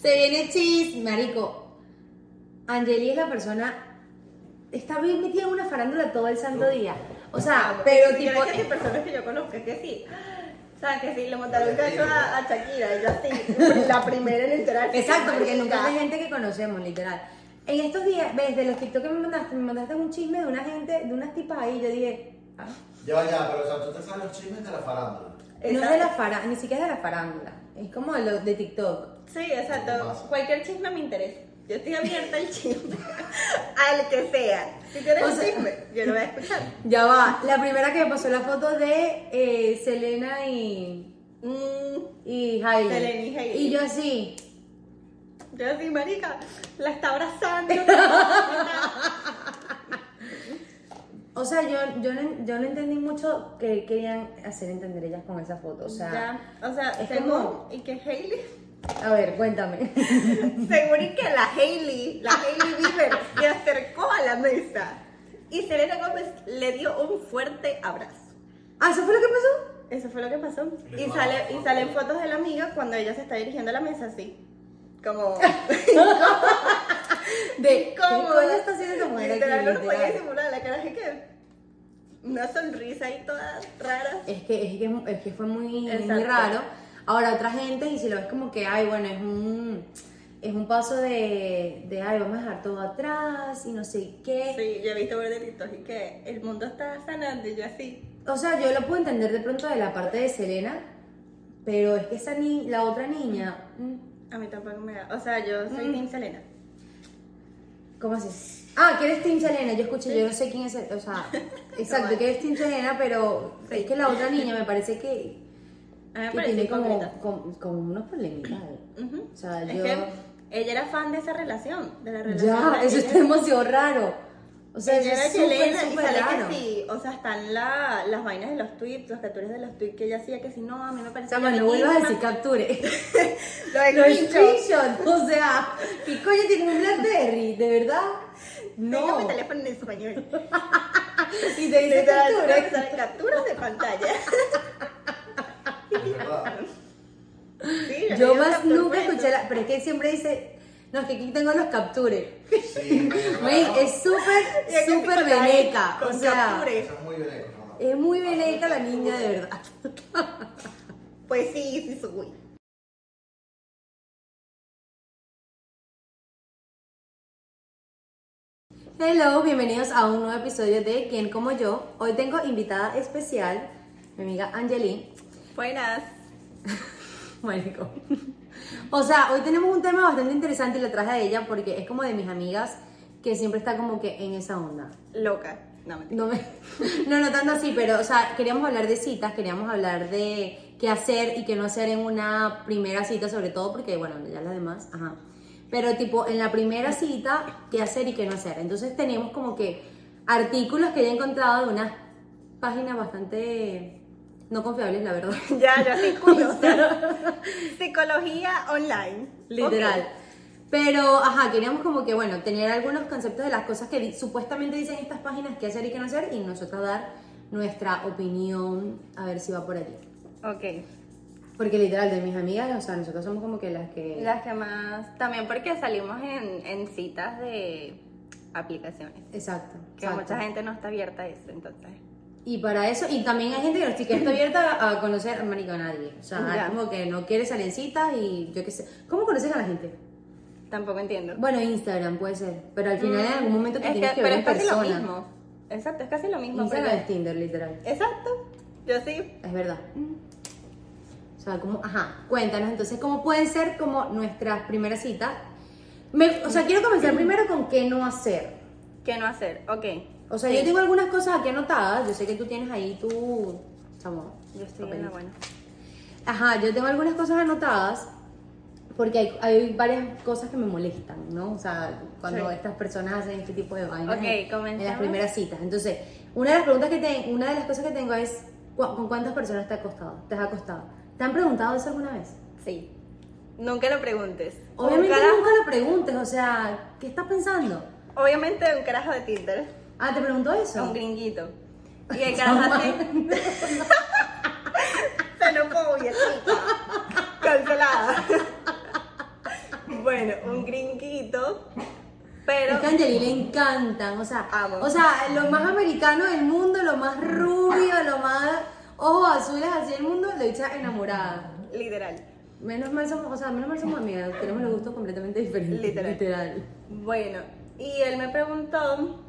Se viene chis, marico. Angeli es la persona. Está bien metida en una farándula todo el santo día. O sea, pero Yo tipo. creo que hay personas que yo conozco que sí. O sea, que sí, le montaron un cacho a, a Shakira y yo así, la primera en enterarse. Exacto, porque nunca es Marica. gente que conocemos, literal. En estos días, ves, de los TikTok que me mandaste, me mandaste un chisme de una gente, de unas tipas ahí, yo dije, ah, Ya va, ya, pero o sea, tú te sabes los chismes de la farándula. no es de la farándula, ni siquiera es de la farándula, es como de, lo, de TikTok. Sí, exacto. Cualquier chisme me interesa. Yo estoy abierta al chisme. al que sea. Si tienes O sea- chisme, yo lo voy a escuchar. Ya va, la primera que me pasó la foto de eh, Selena y, Mm, y Hailey. Selena y Hailey. Y yo así, yo así, marica, la está abrazando. o sea, yo, yo, no, yo no entendí mucho qué querían hacer entender ellas con esa foto, o sea, Ya, o sea, es según, como- y que Hailey, a ver, cuéntame. según y que la Hailey, la Hailey Bieber se acercó a la mesa y Selena Gómez le dio un fuerte abrazo. ah, ¿eso fue lo que pasó? Eso fue lo que pasó. Y, sale, y salen fotos de la amiga cuando ella se está dirigiendo a la mesa así. Como. De, ¿qué ¿Cómo? coño está haciendo esta mujer? Literal, no lo podía disimular. La cara es que. Una sonrisa ahí toda rara. Es que, es que, es que fue muy, muy raro. Ahora, otra gente, y si lo ves como que, ay, bueno, es un, es un paso de, de, ay, vamos a dejar todo atrás y no sé qué. Sí, yo he visto ver de TikTok y que el mundo está sanando y yo así. O sea, yo lo puedo entender de pronto de la parte de Selena, pero es que esa ni, la otra niña, mm, A mí tampoco me da. O sea, yo soy Mm. Team Selena. ¿cómo así? Ah, que eres Team Selena, yo escuché, yo no sé quién es, el- o sea, exacto, que eres Team Selena, pero es que la otra niña me parece que, A mí me que tiene como, como, como unos problemitas. Ujú. O sea, es yo... que ella era fan de esa relación. De la relación. Ya, eso está demasiado raro. O sea, ella era es chilena y sale raro. que sí, o sea, están la, las vainas de los tweets, los capturas de los tweets que ella hacía que si no, a mí me O parece sea, bueno, no vuelvas a decir capture. Los screenshots. o sea, ¿qué coño tiene un Blackberry? ¿De verdad? Tengo No. mi teléfono en español. Y te dice captura. tengo capturas de pantalla. Es verdad. Sí, Yo más nunca escuché la. Pero es que siempre dice. No, es que aquí tengo los captures. Sí, es súper, súper veneca. O con sea, capture. Es muy veneco, ¿no? es muy veneca la niña, de verdad. Pues sí, sí soy. Hello, bienvenidos a un nuevo episodio de Quién como yo. Hoy tengo invitada especial, mi amiga Angeline. Buenas. Marico. O sea, hoy tenemos un tema bastante interesante y lo traje a ella porque es como de mis amigas que siempre está como que en esa onda. Loca. No. No, me, no, no tanto así, pero, o sea, queríamos hablar de citas, queríamos hablar de qué hacer y qué no hacer en una primera cita, sobre todo porque, bueno, ya las demás, ajá. Pero, tipo, en la primera cita, qué hacer y qué no hacer. Entonces, teníamos como que artículos que he encontrado de unas páginas bastante no confiables, la verdad. Ya, ya soy curiosa. Psicología online. Literal. Ok. Pero, ajá, queríamos como que, bueno, tener algunos conceptos de las cosas que di- supuestamente dicen estas páginas, qué hacer y qué no hacer, y nosotros dar nuestra opinión, a ver si va por allí. Ok. Porque literal, de mis amigas, o sea, nosotros somos como que las que... Las que más. También porque salimos en, en citas de aplicaciones. Exacto. Que exacto. mucha gente no está abierta a eso, entonces. Y para eso, y también hay gente que, no- que está abierta a conocer, marico, a nadie. O sea, Ya. es como que no quiere salir en citas y yo qué sé. ¿Cómo conoces a la gente? Tampoco entiendo. Bueno, Instagram puede ser, pero al final en algún momento te Es tienes que, que- ver pero en es casi persona. lo mismo. Exacto, es casi lo mismo. Instagram es Tinder, literal. Exacto. Yo sí. Es verdad. O sea, como, ajá, cuéntanos entonces cómo pueden ser como nuestras primeras citas. Me- o sea, quiero comenzar primero con qué no hacer. ¿Qué no hacer? Ok. O sea, Sí. yo tengo algunas cosas aquí anotadas. Yo sé que tú tienes ahí tu. Chamo, Yo estoy en la buena. Ajá, yo tengo algunas cosas anotadas porque hay, hay varias cosas que me molestan, ¿no? O sea, cuando Sí. estas personas hacen este tipo de vainas Ok, en- en, las primeras citas. Entonces, una de las preguntas que tengo, una de las cosas que tengo es ¿cu- ¿con cuántas personas te has acostado? ¿Te has acostado? ¿Te han preguntado eso alguna vez? Sí. Nunca lo preguntes. Obviamente nunca lo preguntes, o sea, ¿qué estás pensando? Obviamente un carajo de Tinder. Ah, ¿te preguntó eso? Un gringuito. Y el carajo así. Xenofobia, chica. Cancelada. Bueno, un gringuito, pero... Es que a le encantan, o sea, Amo. o sea, lo más americano del mundo, lo más rubio, lo más ojos azules así del mundo, lo echa enamorada. Literal. Menos mal somos, o sea, menos mal somos amigas, tenemos los gustos completamente diferentes. Literal. Literal. Bueno, y él me preguntó,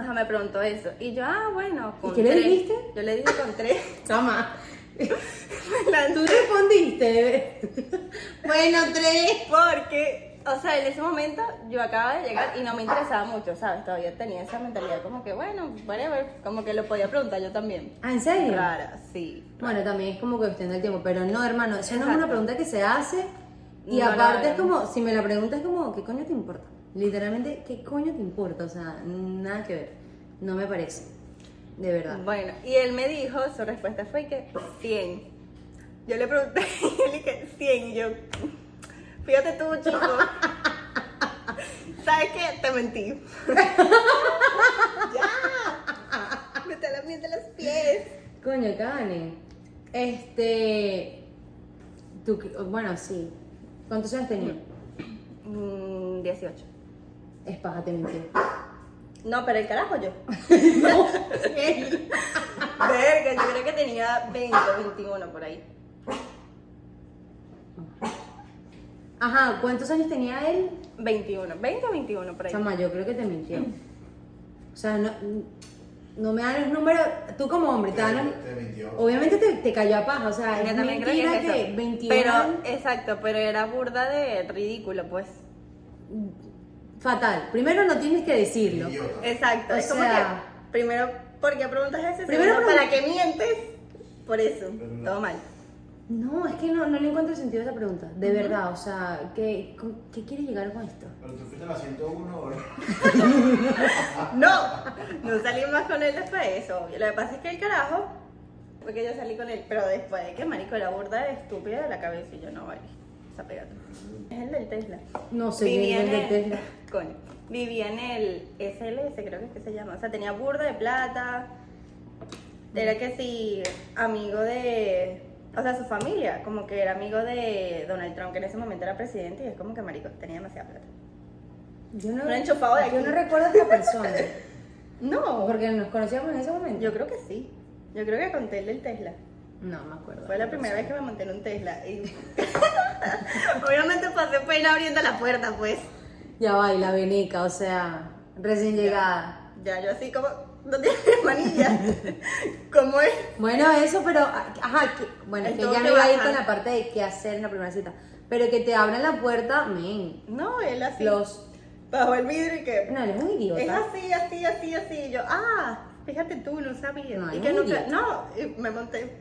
ajá, me preguntó eso. Y yo, ah, bueno, con qué le dijiste? Yo le dije con tres. Chama, La- tú respondiste. bueno, tres. Porque, o sea, en ese momento yo acababa de llegar y no me interesaba mucho, ¿sabes? Todavía tenía esa mentalidad como que, bueno, whatever, como que lo podía preguntar yo también. Ah, ¿en serio? Claro, sí. Bueno, también es como cuestión del tiempo, pero no, hermano, eso no es una pregunta que se hace y No, no, aparte es como, si me la preguntas como, ¿qué coño te importa? Literalmente, ¿qué coño te importa? O sea, nada que ver, no me parece, de verdad. Bueno, y él me dijo, su respuesta fue que 100. Yo le pregunté, y él dije 100, y yo, fíjate tú, chico. ¿Sabes qué? Te mentí. ya. Me está lamiendo los pies. Coño, Kane, este, tú, bueno, sí, ¿cuántos años tenía? Mm, 18. Es paja, te mentir. No, pero el carajo yo. no, Verga, yo creo que tenía 20, 21 por ahí. Ajá, ¿cuántos años tenía él? 21, 20 o 21 por ahí. Chama, yo creo que te mintió. O sea, no, no me dan los números, tú como hombre, te dan los- Te mintió. Obviamente te, te cayó a paja, o sea, Yo es también creo que mentira es que, eso. 21 Pero, exacto, pero era burda de ridículo, pues. Fatal. Primero no tienes que decirlo. Idiota. Exacto, O es como sea- que, primero, ¿por qué preguntas eso? Primero pregun- ¿para qué mientes? Por eso, no. todo mal. No, es que no, no le encuentro sentido a esa pregunta. De verdad, o sea, ¿qué, con- ¿qué quiere llegar con esto? Pero tú fuiste a la 101 o no? No, no salí más con él después de eso. obvio. Lo que pasa es que el carajo, porque yo salí con él, pero después de que marico era burda de estúpida de la cabeza y yo no vale. Está pegado. Es el del Tesla. No sé, Vivía en el, Tesla. coño, vivía en el SLS, creo que es que se llama. O sea, tenía burda de plata. Era que sí, amigo de. O sea, su familia, como que era amigo de Donald Trump, que en ese momento era presidente, y es como que marico tenía demasiada plata. Yo no, enchufado de yo aquí. no recuerdo a esta persona. No, Porque nos conocíamos en ese momento. yo creo que sí. Yo creo que conté el del Tesla. No me acuerdo. Fue la primera vez que me monté en un Tesla. Y... Obviamente pasé pena abriendo la puerta, pues. Ya va, y la veneca, o sea, recién llegada. Ya, yo así como, no tiene manilla. ¿Cómo es? Bueno, eso, pero, ajá, que- bueno, es que ya me iba a ir con la parte de qué hacer en la primera cita. Pero que te abran la puerta, men. No, él así. Los. Bajó el vidrio y que. No, eres un idiota. Es así, así, así, así. Y yo, ah, fíjate tú, no sabía. No, y que un nunca, idiota. no, y me monté.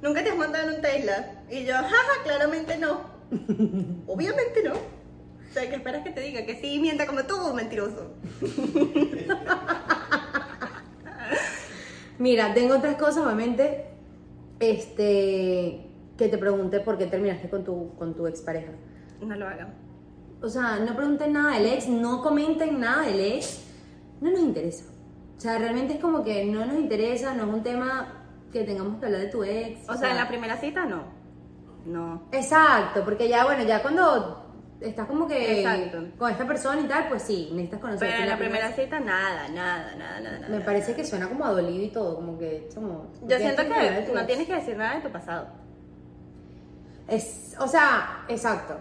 Nunca te has montado en un Tesla. Y yo, jaja, claramente no. Obviamente no. O sea, que esperas que te diga que sí, mienta como tú, mentiroso. Mira, tengo otras cosas, obviamente, este, que te pregunté por qué terminaste con tu, con tu expareja. No lo hagan. O sea, no pregunten nada del ex, no comenten nada del ex, no nos interesa. O sea, realmente es como que no nos interesa, no es un tema que tengamos que hablar de tu ex. O sea, en la primera cita no. No. Exacto, porque ya, bueno, ya cuando estás como que Exacto. con esta persona y tal, pues sí, necesitas conocer. Pero en la primera cita nada, nada, nada, nada. nada, Me parece que suena como a dolido y todo, como que como... Yo siento que no ex. tienes que decir nada de tu pasado. Es, o sea, exacto.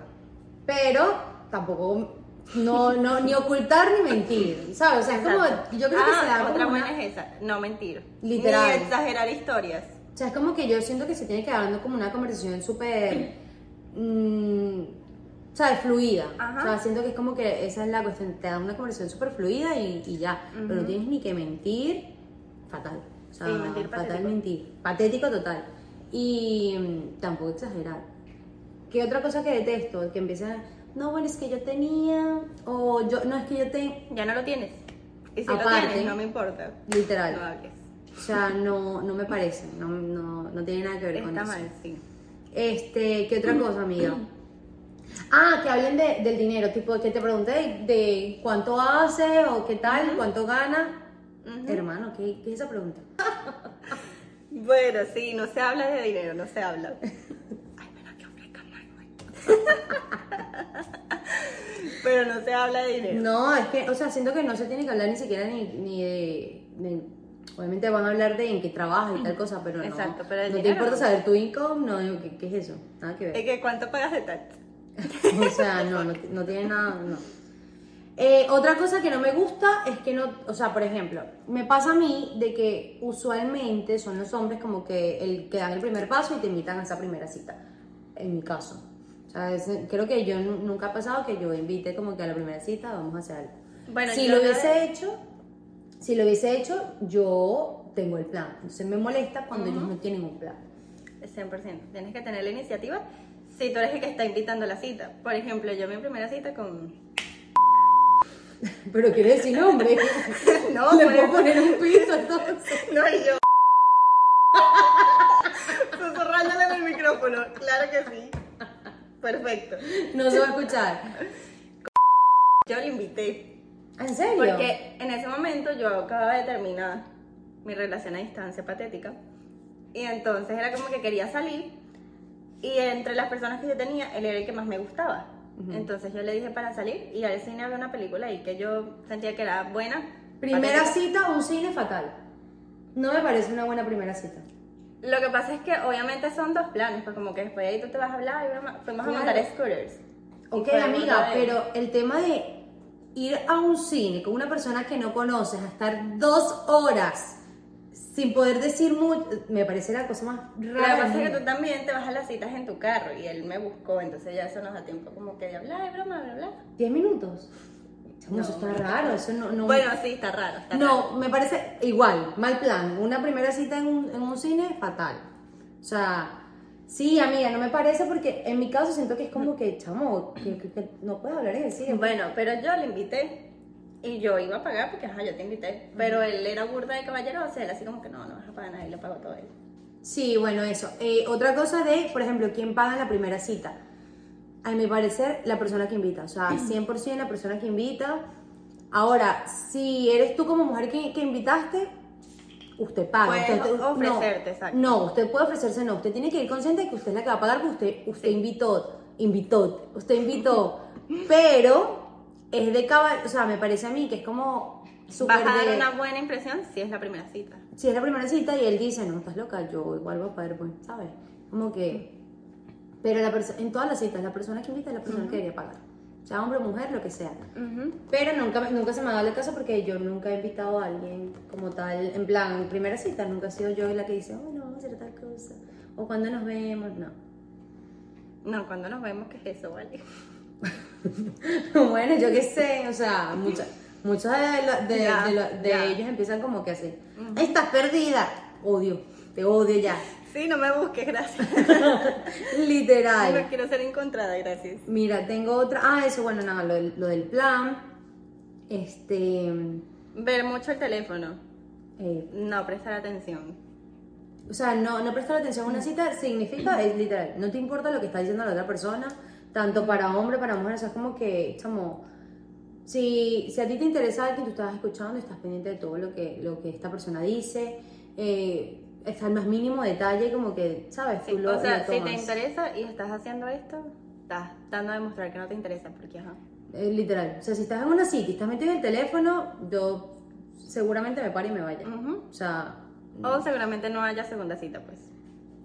Pero tampoco, no, no, ni ocultar ni mentir, ¿sabes? O sea, es como, yo creo que Ah, se da Otra como buena una- es esa, no mentir. Literal. Ni exagerar historias. O sea, es como que yo siento que se tiene que dar dando como una conversación súper, mm, ¿sabes? Fluida. Ajá. O sea, siento que es como que esa es la cuestión, te da una conversación súper fluida y, y ya. Pero no tienes ni que mentir, fatal. O sea, Sí, mentir fatal patético. mentir. Patético total. Y mm, tampoco exagerar. ¿Qué otra cosa que detesto? Que empiezan, no, bueno, es que yo tenía, o yo, no, es que yo tengo, Ya no lo tienes. Y si Aparte. lo tienes, no me importa. literal. No hables. O sea, no, no me parece, no, no, no tiene nada que ver con Está eso. mal, sí. Este, ¿qué otra cosa, amiga? Ah, que hablen de- del dinero, tipo, que te pregunte de, de cuánto hace o qué tal, cuánto gana. Hermano, ¿qué, ¿qué es esa pregunta? Bueno, sí, no se habla de dinero, no se habla. Ay, menos que ofrezcan. Pero no se habla de dinero. No, es que, o sea, siento que no se tiene que hablar ni siquiera ni, ni de, de- Obviamente van a hablar de en qué trabajas y tal cosa, pero no. Exacto, pero el no te importa no. saber tu income, no, digo, ¿qué, qué es eso? Nada que ver. Es que ¿cuánto pagas de tax? O sea, no, no, no tiene nada, no. Eh, otra cosa que no me gusta es que no, o sea, por ejemplo, me pasa a mí de que usualmente son los hombres como que el que dan el primer paso y te invitan a esa primera cita, en mi caso. Sea, es- creo que yo nu- nunca ha pasado que yo invite como que a la primera cita vamos a hacer algo. Bueno, si lo hubiese vez- hecho, si lo hubiese hecho, yo tengo el plan. Entonces me molesta cuando ellos no tienen un plan. 100%. Tienes que tener la iniciativa si tú eres el que está invitando la cita. Por ejemplo, yo mi primera cita con... Pero quiere decir nombre. No, Le puedo poner un pito entonces. No, y yo... Susurrándole en el micrófono. Claro que sí. Perfecto. No se va a escuchar. Yo le invité. ¿En serio? Porque en ese momento yo acababa de terminar mi relación a distancia patética. Y entonces era como que quería salir. Y entre las personas que yo tenía, él era el que más me gustaba. Entonces yo le dije para salir y al cine a ver una película y que yo sentía que era buena. Primera patética. cita, un cine fatal. No me parece una buena primera cita. Lo que pasa es que obviamente son dos planes, pues como que después de ahí tú te vas a hablar y fuimos Claro. a montar scooters. Ok, amiga, de- pero el tema de ir a un cine con una persona que no conoces, a estar dos horas sin poder decir mucho, me parece la cosa más Lo que rara. pasa es que tú también te vas a las citas en tu carro y él me buscó, entonces ya eso nos da tiempo como que de hablar, y broma, bla, bla. ¿Diez minutos? Chamo, eso está raro, eso no... no Bueno, sí, está raro. Está raro. No, me parece igual, mal plan. Una primera cita en un, en un cine, fatal. O sea, sí, amiga, no me parece porque en mi caso siento que es como que, chamo, que, que- que no puedes hablar en el cine. Bueno, pero yo le invité y yo iba a pagar porque, ajá, yo te invité. Pero él era burda de caballero, o sea, él así como que no, no vas a pagar nada y le pagó todo él. Sí, bueno, eso. Eh, otra cosa de, por ejemplo, ¿quién paga en la primera cita? A mi parecer, la persona que invita. O sea, 100% la persona que invita. Ahora, si eres tú como mujer que, que invitaste, usted paga. Puedes Usted- o- no, ofrecerte, exacto. No, usted puede ofrecerse, no. Usted tiene que ir consciente de que usted es la que va a pagar porque usted, usted invitó, invitó, usted invitó. Pero es de cabal, o sea, me parece a mí que es como súper Vas a dar de- una buena impresión si es la primera cita. si es la primera cita y él dice, no, estás loca, yo igual voy a pagar, pues, ¿sabes? Como que... Pero la en todas las citas, la persona que invita es la persona que debería pagar. Sea hombre o mujer, lo que sea. Pero nunca, nunca se me ha dado el caso porque yo nunca he invitado a alguien como tal, en plan, en primera cita, nunca he sido yo la que dice, bueno, vamos a hacer tal cosa. O cuando nos vemos, no. No, cuando nos vemos, ¿qué es eso, vale? bueno, yo qué sé, o sea, muchas, muchos de, de- de ellos empiezan como que así, estás perdida, odio, te odio ya, Sí, no me busques, gracias. literal. No quiero ser encontrada, gracias. Mira, tengo otra. Ah, eso, bueno, nada, lo, del- lo del plan. Este. Ver mucho el teléfono. eh, No prestar atención. o sea, no, no prestar atención a una cita significa, es literal, no te importa lo que está diciendo la otra persona, tanto para hombre, para mujer, o sea, es como que, chamo, si, si a ti te interesa alguien, tú estás escuchando estás pendiente de todo lo que, lo que esta persona dice, eh, está el más mínimo detalle, como que, ¿sabes? Sí, Tú lo, o sea, lo si te interesa y estás haciendo esto, estás dando a demostrar que no te interesa, porque ajá. Eh, literal, o sea, si estás en una cita y estás metido en el teléfono, yo seguramente me paro y me vaya. Ujú. O sea, O seguramente no haya segunda cita, pues.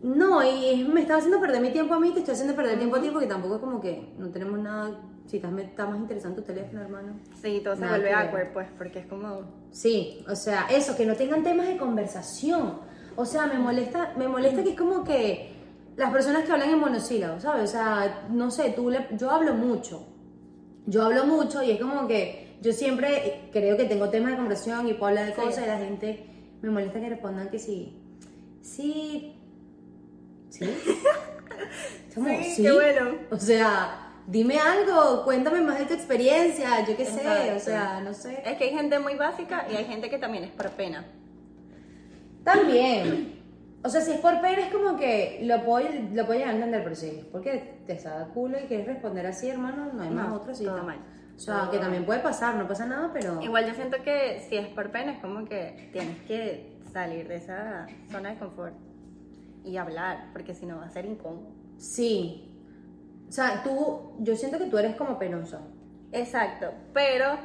no, y me estás haciendo perder mi tiempo a mí, te estoy haciendo perder tiempo a ti porque tampoco es como que no tenemos nada. Si estás, está más interesante tu teléfono, hermano. Sí, todo se vuelve awkward, pues, porque es como... Sí, o sea, eso, que no tengan temas de conversación. O sea, me molesta, me molesta que es como que las personas que hablan en monosílabos, ¿sabes? O sea, no sé, tú le- yo hablo mucho. Yo hablo mucho y es como que yo siempre creo que tengo temas de conversación y puedo hablar de Sí. cosas y la gente me molesta que respondan que sí. Sí. ¿Sí? ¿Cómo? Sí, qué bueno. O sea, dime algo, cuéntame más de tu experiencia, yo qué sé, o sea, no sé. Es que hay gente muy básica y hay gente que también es por pena. También. O sea, si es por pena es como que lo puedo, lo puedo llegar a entender, pero si es porque te está culo y quieres responder así, hermano, no hay más No, otro todo cita. mal. O sea, que también puede pasar, no pasa nada, pero... Igual yo siento que si es por pena es como que tienes que salir de esa zona de confort y hablar, porque si no va a ser incómodo. Sí. O sea, tú, yo siento que tú eres como penosa. Exacto, pero,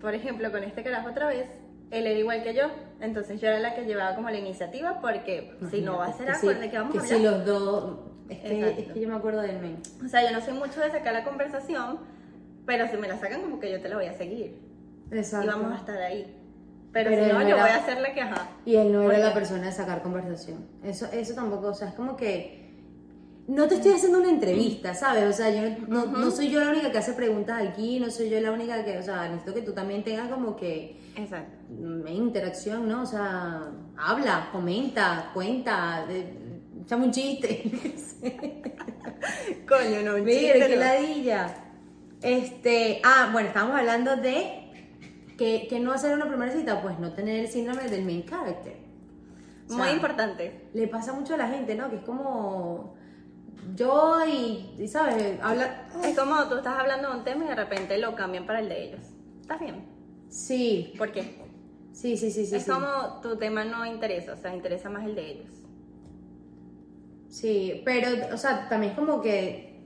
por ejemplo, con este carajo otra vez, él era igual que yo, entonces yo era la que llevaba como la iniciativa, porque si no va a ser Que awkward, sí, ¿de qué vamos que a hablar? si los dos. Es que, es que yo me acuerdo del men. O sea, yo no soy mucho de sacar la conversación, pero si me la sacan como que yo te la voy a seguir Exacto. y vamos a estar ahí. Pero, Pero si no, yo era- voy a hacer la que ajá. Y él no era Porque- la persona de sacar conversación. Eso, eso tampoco, o sea, es como que. No te estoy haciendo una entrevista, ¿sabes? O sea, yo no, no soy yo la única que hace preguntas aquí, no soy yo la única que, o sea, necesito que tú también tengas como que Exacto. mm, interacción, ¿no? O sea, habla, comenta, cuenta, de- échame un chiste. Coño, no, un Mira, chiste, qué no. ladilla. Este, ah, bueno, estábamos hablando de que, que no hacer una primera cita, pues no tener el síndrome del main character. O Muy importante. Le pasa mucho a la gente, ¿no? Que es como yo y, y, ¿sabes? Habla... Es como tú estás hablando de un tema y de repente lo cambian para el de ellos. ¿Estás bien? Sí, ¿Por qué? sí, sí, sí, sí. es sí. como tu tema no interesa, o sea, interesa más el de ellos. Sí, pero, o sea, también es como que.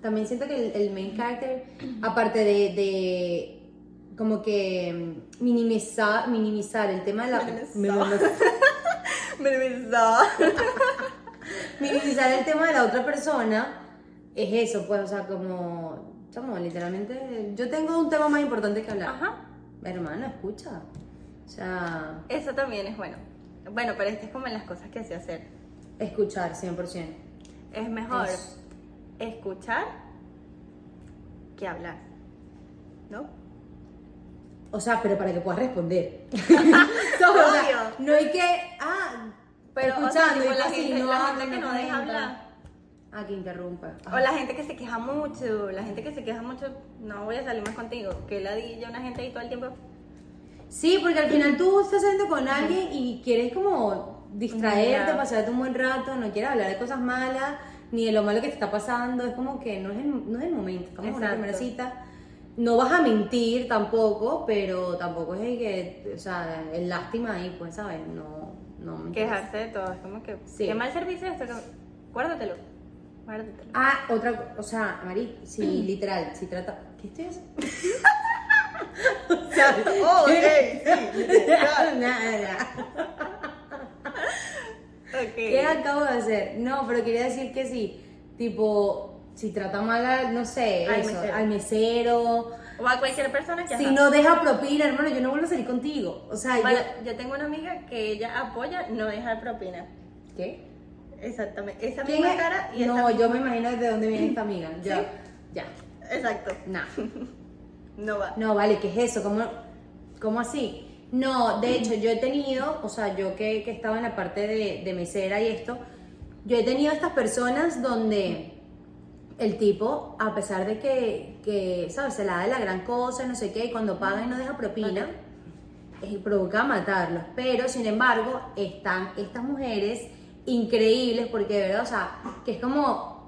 También siento que el, el main character, aparte de, de como que minimizar, minimizar el tema de la. Minimizar. Besó. minimizar el tema de la otra persona es eso, pues, o sea, como. Chamo, literalmente. Yo tengo un tema más importante que hablar. Ajá. Hermano, escucha. O sea, Eso también es bueno. Bueno, pero este es como en las cosas que sé hacer. escuchar 100%. Es mejor Es- escuchar que hablar. ¿No? O sea, pero para que puedas responder. No hay que. Ah, Pero, o sea, escuchando y la gente, no la habla, gente que no deja hablar. Ah, que interrumpa. O la gente que se queja mucho, la gente que se queja mucho, no voy a salir más contigo. Que la di una gente ahí todo el tiempo. Sí, porque al final tú estás saliendo con alguien y quieres como distraerte, pasarte un buen rato, no quieres hablar de cosas malas, ni de lo malo que te está pasando, es como que no es el, no es el momento, estamos en una primera cita. No vas a mentir tampoco, pero tampoco es el que, o sea, el lástima ahí, pues, ¿sabes? No, no me. Quejarse de todo. Es como que, Sí. qué mal servicio esto. Ah, otra, o sea, Mari, si literal, si trata, ¿qué estoy haciendo? o sea, Oh, ¿qué- ok, sí, literal. Nada. ¿Qué acabo de hacer? No, pero quería decir que sí, tipo, si trata mal a, no sé, Al eso, mesero. al mesero, O a cualquier persona que si no deja propina, hermano, yo no vuelvo a salir contigo. O sea, Bueno, yo... yo tengo una amiga que ella apoya no dejar propina. ¿Qué? Exactamente. Esa ¿Quién misma es? cara y esa No, yo me imagino de dónde viene esta amiga. Ya, ¿Sí? ya, Exacto. nah. No va. No, vale, ¿qué es eso? ¿Cómo, cómo así? No, de hecho, yo he tenido, o sea, yo que, que estaba en la parte de, de mesera y esto, yo he tenido estas personas donde el tipo, a pesar de que, que ¿sabes? Se la da de la gran cosa, no sé qué, y cuando paga y no deja propina, eh, provoca matarlos. Pero, sin embargo, están estas mujeres increíbles porque, de verdad, o sea, que es como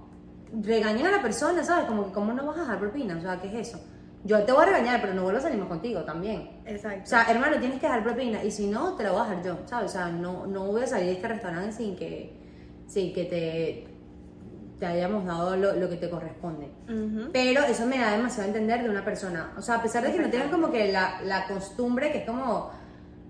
regañan a la persona, ¿sabes? Como que, ¿cómo no vas a dejar propina? O sea, ¿qué es eso? Yo te voy a regañar, pero no vuelvo a salir más contigo también. Exacto. O sea, hermano, tienes que dejar propina y si no, te la voy a dejar yo, ¿sabes? O sea, no, no voy a salir de este restaurante sin que, sin que te, te hayamos dado lo, lo que te corresponde. Pero eso me da demasiado a entender de una persona. O sea, a pesar de que no tengan como que la, la costumbre, que es como,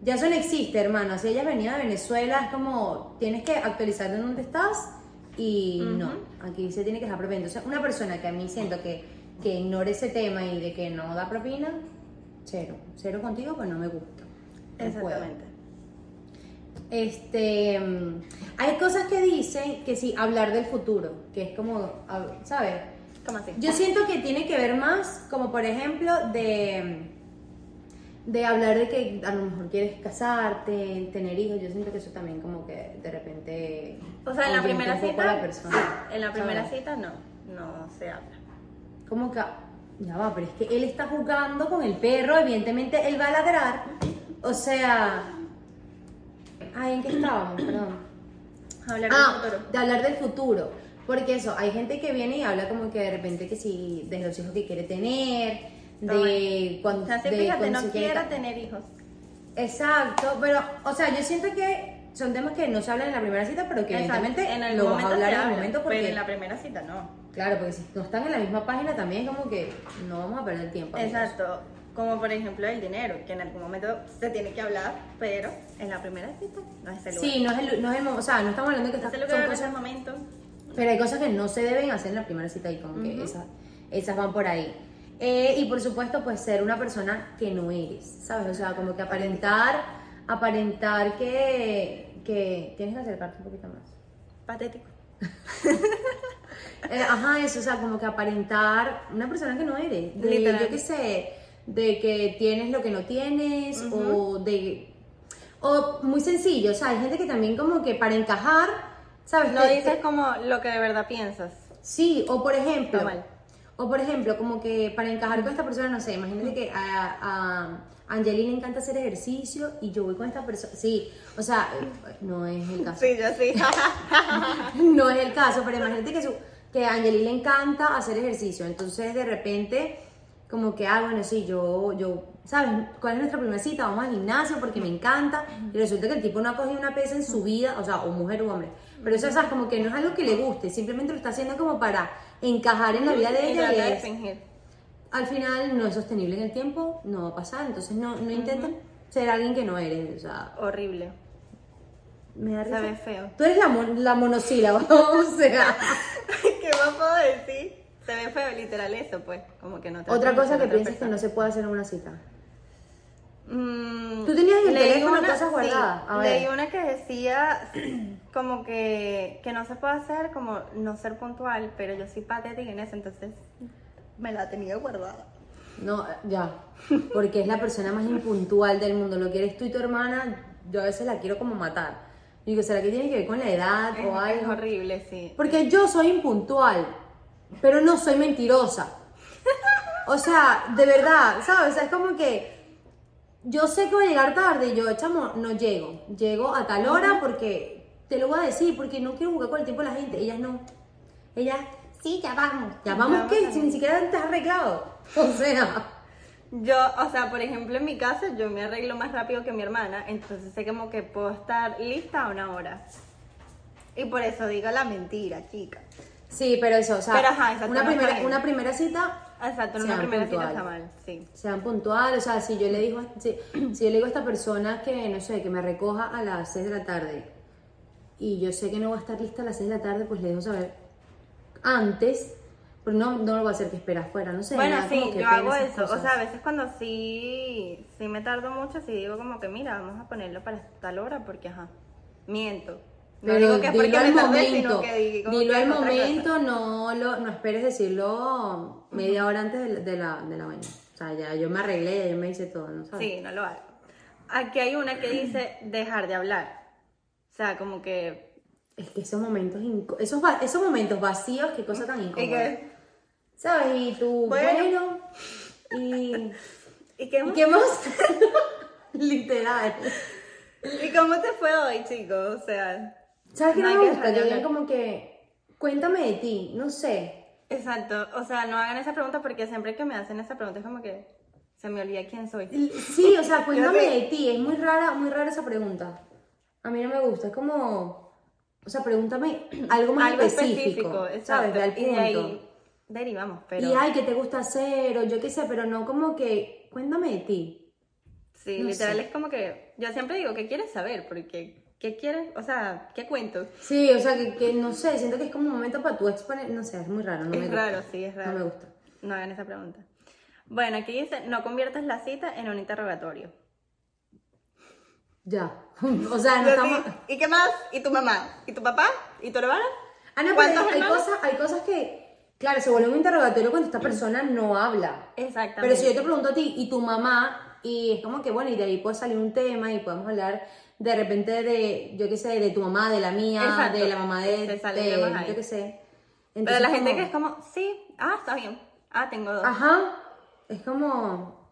ya eso no existe, hermano. Si ella es venida de Venezuela, es como, tienes que actualizarte en dónde estás y no, aquí se tiene que dejar propina. Entonces, una persona que a mí siento que, que ignore ese tema y de que no da propina, cero. Cero contigo, pues no me gusta. No puedo. Exactamente. Este, hay cosas que dicen que sí, hablar del futuro, que es como, ¿sabes? ¿Cómo así? Yo siento que tiene que ver más, como por ejemplo, de, de hablar de que a lo mejor quieres casarte, tener hijos. Yo siento que eso también como que de repente... O sea, en la primera cita. la persona, en la primera ¿sabes? cita no. No se habla. Como que, ya va, pero es que él está jugando con el perro, evidentemente él va a ladrar. O sea... Ay, ¿en qué estábamos? Perdón. Hablar Ah, del futuro. de hablar del futuro. Porque eso, hay gente que viene y habla como que de repente que sí, de los hijos que quiere tener, de cuando... O sea, sí, de fíjate, no ca- tener hijos. Exacto, pero, o sea, yo siento que son temas que no se hablan en la primera cita, pero que Exacto, evidentemente en el lo vas a momento hablar en el momento porque... Pero en la primera cita no. Claro, porque si no están en la misma página también es como que no vamos a perder tiempo. amigos. Exacto. Como por ejemplo el dinero, que en algún momento se tiene que hablar, pero en la primera cita no es el lugar. Sí, no es el, no es el o sea, no estamos hablando de que No es estas el son el momento. pero hay cosas que no se deben hacer en la primera cita y como que esas, esas van por ahí. Eh, y por supuesto, pues ser una persona que no eres, ¿sabes? O sea, como que aparentar, aparentar que, que tienes que acercarte un poquito más. Patético. Eh, ajá, eso, o sea, como que aparentar una persona que no eres. De, Literal. yo qué sé, de que tienes lo que no tienes, o de. O muy sencillo, o sea, hay gente que también, como que para encajar, ¿sabes? No dices como lo que de verdad piensas. Sí, o por ejemplo. Está mal. O por ejemplo, como que para encajar con esta persona, no sé, imagínate que a, a Angelina le encanta hacer ejercicio y yo voy con esta persona. Sí, o sea, no es el caso. Sí, yo sí. no es el caso, pero imagínate que, su, que a Angeli le encanta hacer ejercicio, entonces de repente, como que, ah, bueno, sí, yo, yo, ¿sabes? ¿Cuál es nuestra primera cita? Vamos al gimnasio porque me encanta, y resulta que el tipo no ha cogido una pesa en su vida, o sea, o mujer o hombre, pero eso, ¿sabes? Como que no es algo que le guste, simplemente lo está haciendo como para encajar en la vida de ella y de es, fingir. al final no es sostenible en el tiempo, no va a pasar, entonces no, no intenten ser alguien que no eres, o sea, Horrible. me da Se risa. ve feo. Tú eres la, mon- la monosílaba, o sea... ¿Qué más puedo decir? Se ve feo, literal eso, pues. Como que no te Otra cosa que piensas que no se puede hacer en una cita. Mm, Tú tenías en el teléfono una- cosas guardadas. sí, A ver. leí una que decía como que, que no se puede hacer como no ser puntual, pero yo soy patética en eso, entonces me la tenía guardada. No, ya. Porque es la persona más impuntual del mundo. Lo que eres tú y tu hermana, yo a veces la quiero como matar. Y digo, ¿será que tiene que ver con la edad Es, o es algo? horrible, sí. Porque yo soy impuntual, pero no soy mentirosa. O sea, de verdad, ¿sabes? O sea, es como que yo sé que voy a llegar tarde y yo, chamo, no llego. Llego a tal hora porque te lo voy a decir, porque no quiero jugar con el tiempo de la gente. Ellas no. Ellas, sí, ya vamos. ¿Ya vamos vamos. Si ni siquiera te has arreglado. O sea, Yo, o sea, por ejemplo, en mi caso, yo me arreglo más rápido que mi hermana, entonces sé como que puedo estar lista a una hora. Y por eso digo la mentira, chica. sí, pero eso, o sea, Pero, ajá, exacto, una, no primera, una primera cita Exacto, una primera cita está mal, sí. sean puntuales, o sea, si yo le digo, si, si yo le digo a esta persona que, no sé, que me recoja a las 6 de la tarde y yo sé que no va a estar lista a las 6 de la tarde, pues le dejo saber antes, pero no, no lo voy a hacer que espera afuera, no sé. Bueno, sí, como que yo hago eso. O sea, a veces cuando sí, sí me tardo mucho, sí digo como que, mira, vamos a ponerlo para tal hora porque, ajá, miento. No Pero digo que es porque dilo me al tardé, momento, sino que digo dilo al momento, no, lo, no esperes decirlo media hora antes de, la- de la, de la vaina. O sea, ya yo me arreglé, ya yo me hice todo, ¿no sabes? Sí, no lo hago. Aquí hay una que dice dejar de hablar. O sea, como que... Es que esos momentos, esos, va- esos momentos vacíos, qué cosa tan ¿Y incómoda. qué? ¿Sabes? Y tú, Bueno. bueno, y... ¿Y qué, ¿Y qué más? Literal. ¿Y cómo te fue hoy, chicos? O sea... ¿Sabes qué No me gusta? hablar. como que, cuéntame de ti, no sé. Exacto. O sea, no hagan esa pregunta porque siempre que me hacen esa pregunta es como que se me olvida quién soy. Sí, o sea, cuéntame de ti, es muy rara, muy rara esa pregunta. A mí no me gusta, es como, o sea, pregúntame algo más Algo específico, específico, ¿sabes? Ve al Y de punto. ahí derivamos, pero... Y ay, ¿qué te gusta hacer? O yo qué sé, pero no como que, cuéntame de ti. Sí, No literal sé. es como que yo siempre digo, ¿qué quieres saber? Porque, ¿qué quieres? O sea, ¿qué cuento? Sí, o sea, que, que no sé, siento que es como un momento para tú exponer, no sé, es muy raro, no me es gusta. raro, sí, es raro. No me gusta. No hagan esa pregunta. Bueno, aquí dice, no conviertas la cita en un interrogatorio. Ya, o sea, no estamos... ¿Y qué más? ¿Y tu mamá? ¿Y tu papá? ¿Y tu hermana? Ah, no, pero ¿Cuántos hay hermanos? cosas, hay cosas que, claro, se vuelve un interrogatorio cuando esta persona no habla. Exactamente. Pero si yo te pregunto a ti y tu mamá, y es como que, bueno, y de ahí puede salir un tema y podemos hablar de repente de, yo qué sé, de tu mamá, de la mía, Exacto. de la mamá de, de- yo qué sé. Pero la Entonces, gente como- que es como, sí, ah, está bien. Ah, tengo dos. Ajá, es como...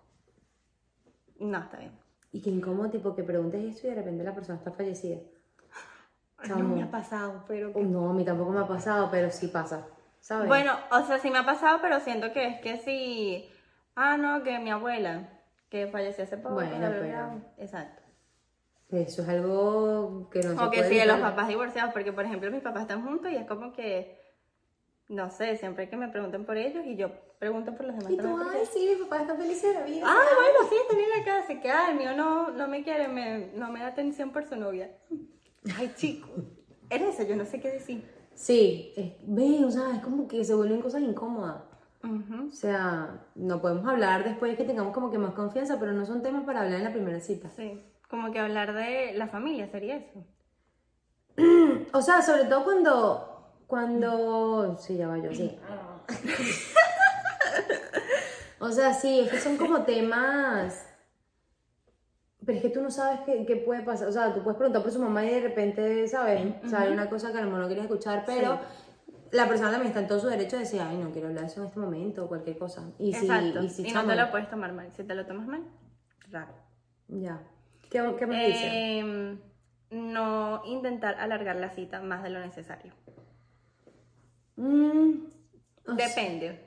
No, está bien. Y que incómodo, tipo, que preguntes esto y de repente la persona está fallecida. No Chamo. me ha pasado, pero... Oh, No, a mí tampoco me ha pasado, pero sí pasa, ¿sabes? Bueno, o sea, sí me ha pasado, pero siento que es que sí. Ah, no, que mi abuela, que falleció hace poco. Bueno, pero-. Exacto. Eso es algo que no se O que puede sí, de los evitar. papás divorciados, porque por ejemplo mis papás están juntos y es como que, no sé, siempre que me pregunten por ellos y yo pregunto por los demás Y tú, porque- ay, sí, mi papá está feliz de la vida. Ah, bueno, sí, están en la casa, que ay, el mío no, no me quiere, me- no me da atención por su novia. Ay, chico, eres eso, yo no sé qué decir. Sí, es- ve, o sea, es como que se vuelven cosas incómodas. Ujú. O sea, no podemos hablar después que tengamos como que más confianza, pero no son temas para hablar en la primera cita. Sí, como que hablar de la familia sería eso. O sea, sobre todo cuando, cuando, sí, ya va yo, sí. O sea, sí, es que son como temas, pero es que tú no sabes qué, qué puede pasar. O sea, tú puedes preguntar por su mamá y de repente, ¿sabes? Sale una cosa que a lo mejor no quieres escuchar, pero la persona también está en todo su derecho de decir, ay, no quiero hablar de eso en este momento o cualquier cosa. Y si, Exacto. y si y no te lo puedes tomar mal. Si te lo tomas mal, raro. Ya. ¿Qué, qué me dice? Em, no intentar alargar la cita más de lo necesario. Mm, Depende.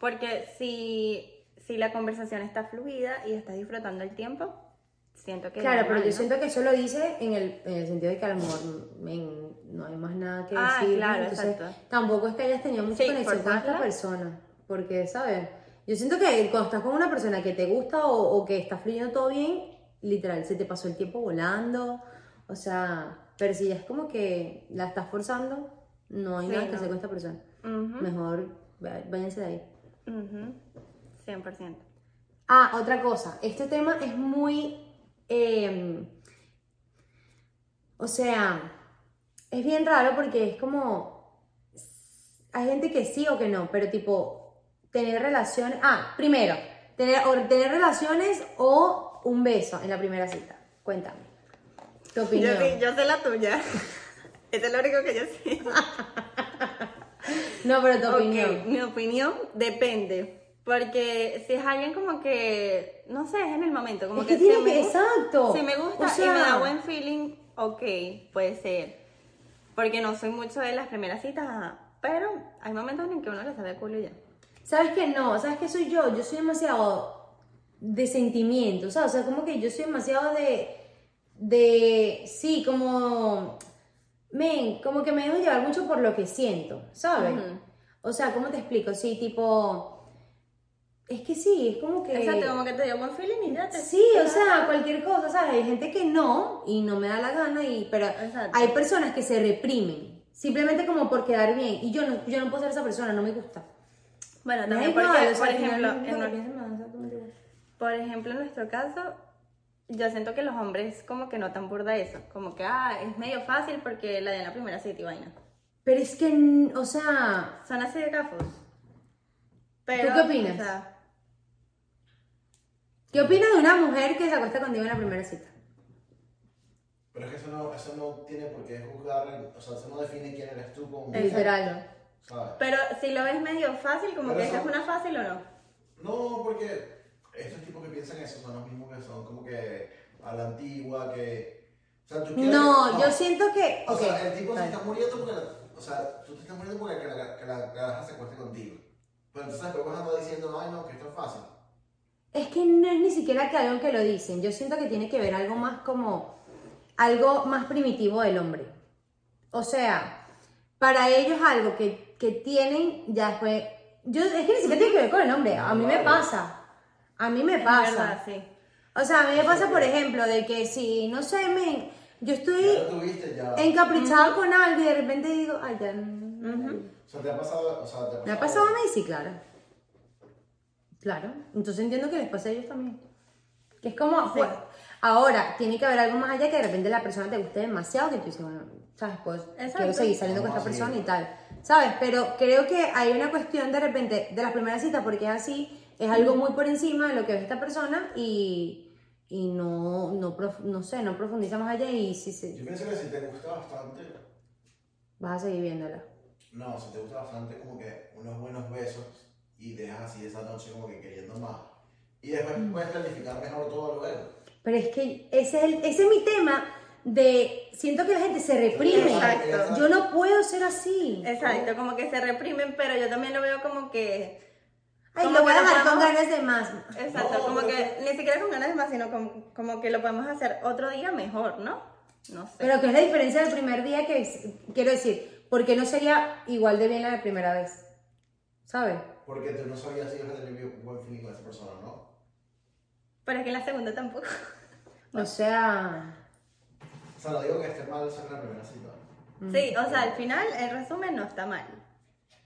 Porque si, si la conversación está fluida y estás disfrutando el tiempo, siento que... Claro, pero yo siento que eso lo dice en el, en el sentido de que a lo mejor men, no hay más nada que Ah, decir. claro, entonces exacto. tampoco es que hayas tenido mucha Sí, conexión con esta persona. Porque, ¿sabes? Yo siento que cuando estás con una persona que te gusta o, o que está fluyendo todo bien, literal, se te pasó el tiempo volando. O sea, pero si ya es como que la estás forzando, no hay Sí, nada que hacer con esta persona. Mejor váyanse de ahí. ujú. 100%. Ah, otra cosa. Este tema es muy. eh, o sea, es bien raro porque es como. Hay gente que sí o que no, pero tipo, tener relaciones. Ah, primero, tener, o tener relaciones o un beso en la primera cita. Cuéntame. Tu Yo, opinión. sí, yo sé la tuya. Eso es lo único que yo sé. No, pero tu opinión. mi opinión depende. Porque si es alguien como que, no sé, es en el momento, como Es que, que tiene si me exacto. Si me gusta O y me da buen feeling, ok, puede ser. Porque no soy mucho de las primeras citas, pero hay momentos en que uno le sabe culo y ya. ¿Sabes qué? No, ¿sabes qué soy yo? Yo soy demasiado de sentimientos. O sea, como que yo soy demasiado de, de, sí, como, men, como que me dejo llevar mucho por lo que siento, ¿sabes? O sea, ¿cómo te explico? Sí, tipo, es que sí, es como que... Exacto, como que te dio buen feeling y ya te... Sí, o sea, cualquier cosa, ¿sabes? Hay gente que no y no me da la gana, y, pero Exacto. hay personas que se reprimen, simplemente como por quedar bien, y yo no, yo no puedo ser esa persona, no me gusta. Bueno, también porque, por ejemplo, en, por ejemplo, en nuestro caso, yo siento que los hombres como que no tan burda eso. Como que, ah, es medio fácil porque la de la primera cita y vaina. Pero es que, o sea, Son así de gafos. qué opinas? o sea, ¿qué opinas de una mujer que se acuesta contigo en la primera cita? Pero es que eso no, eso no tiene por qué juzgar, o sea, eso no define quién eres tú como Exacto. Literal. ¿sabes? pero si lo ves medio fácil, como Pero que esa es eso- una fácil o no. No, porque estos tipos que piensan eso son los mismos que son como que a la antigua, que... O sea, tú quieres- No, yo siento que. O ok, sea, el tipo se vale. está muriendo porque... la- o sea, tú te estás muriendo porque que la, que la, que la raja se acueste contigo. Pero entonces después vas a andar diciendo, ay no, que esto es fácil. Es que no es ni siquiera que algo que lo dicen. Yo siento que tiene que ver algo más como. Algo más primitivo del hombre. O sea, para ellos algo que, que tienen ya después. Yo, es que ni siquiera tiene que ver con el hombre. A mí me pasa. A mí me Es pasa. verdad, sí. O sea, a mí me pasa, por ejemplo, de que si, no sé, men, yo estoy Ya lo tuviste, ya... encaprichada con algo y de repente digo, ay, ya. no". O sea, te ha pasado... O sea, te ha pasado... Me ha pasado a mí, sí, claro. Claro. Entonces entiendo que les pasa a ellos también. Que es como, pues, ahora, tiene que haber algo más allá que de repente la persona te guste demasiado, que tú dices, bueno, ¿sabes? Pues Exacto. quiero seguir saliendo con esta persona y tal. ¿Sabes? Pero creo que hay una cuestión de repente de las primeras citas, porque es así, es algo muy por encima de lo que ve esta persona y, y no, no, prof- no sé, no profundiza más allá y si se, Yo pienso que si te gusta bastante... vas a seguir viéndola. No, si te gusta bastante como que unos buenos besos y dejas así esa noche como que queriendo más. Y después Mm. puedes planificar mejor todo luego. Pero es que ese es, el- ese es mi tema de siento que la gente se reprime. Exacto. Yo no puedo ser así. Exacto, como que se reprimen, pero yo también lo veo como que... Ay, como lo voy a dejar con ganas de más. Exacto, No, como que ni siquiera con ganas de más, sino como, como que lo podemos hacer otro día mejor, ¿no? No sé. Pero ¿qué es la diferencia del primer día que es- quiero decir? Porque no sería igual de bien la de primera vez. ¿Sabes? Porque tú no sabías si ibas a tener un buen feeling con esa persona, ¿no? Pero es que en la segunda tampoco. O sea. O sea, no digo que esté mal ser la primera cita. Sí, o sea, al final, en resumen, no está mal.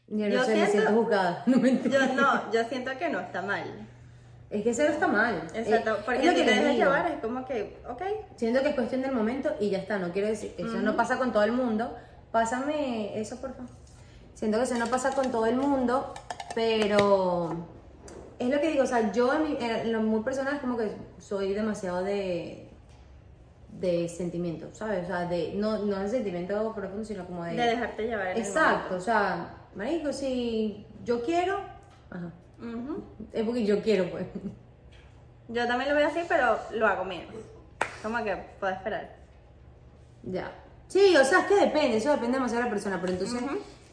Yo no Yo sé, me siento- siento juzgada. No. Yo no, yo siento que no está mal. Es que cero está mal. Exacto, Eh, porque es lo si que te dejas llevar es como que, ok, Siento que es cuestión del momento y ya está, no quiero decir, eso no pasa con todo el mundo. Pásame eso, por favor. Siento que eso no pasa con todo el mundo, pero es lo que digo, o sea, yo en, mi- en lo muy personal es como que soy demasiado de de sentimiento, ¿sabes? O sea, de no, no de sentimiento profundo, sino como de... de dejarte llevar Exacto, o sea, marico, si yo quiero, ajá, es porque yo quiero, pues. Yo también lo veo así, pero lo hago menos. Como que puedo esperar. Ya. Sí, o sea, es que depende, eso depende demasiado de la persona, pero entonces,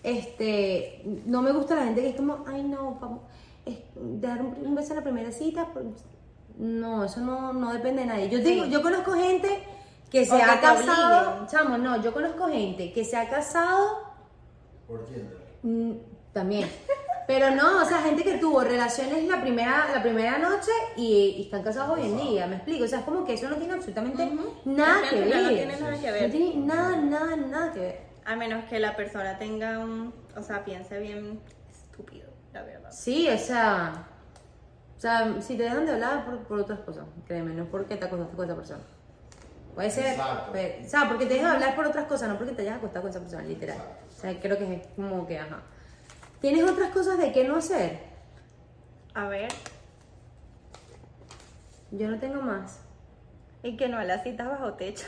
este, no me gusta la gente que es como, ay no, vamos, es, dar un, un beso a la primera cita, por- no, eso no, no depende de nadie. Yo digo, Sí. yo conozco gente que se ha casado, chamo, no, yo conozco gente que se ha casado Por Tinder. Mm, También. Pero no, o sea, gente que tuvo relaciones la primera, la primera noche y, y están casados hoy en día, me explico. O sea, es como que eso no tiene absolutamente Ujú. nada Es que ver. no tiene nada que ver. No tiene nada, nada, nada que ver. A menos que la persona tenga un, o sea, piense bien estúpido, la verdad. Sí, o sea. O sea, si te dejan de hablar por, por otras cosas, créeme, no es porque te acostaste con esa persona. Puede ser. Pero- o sea, porque te dejan de hablar por otras cosas, no porque te hayas acostado con esa persona, literal. Exacto. Sea, creo que es como que, ajá. ¿Tienes otras cosas de qué no hacer? A ver, Yo no tengo más. y que no a las citas bajo techo.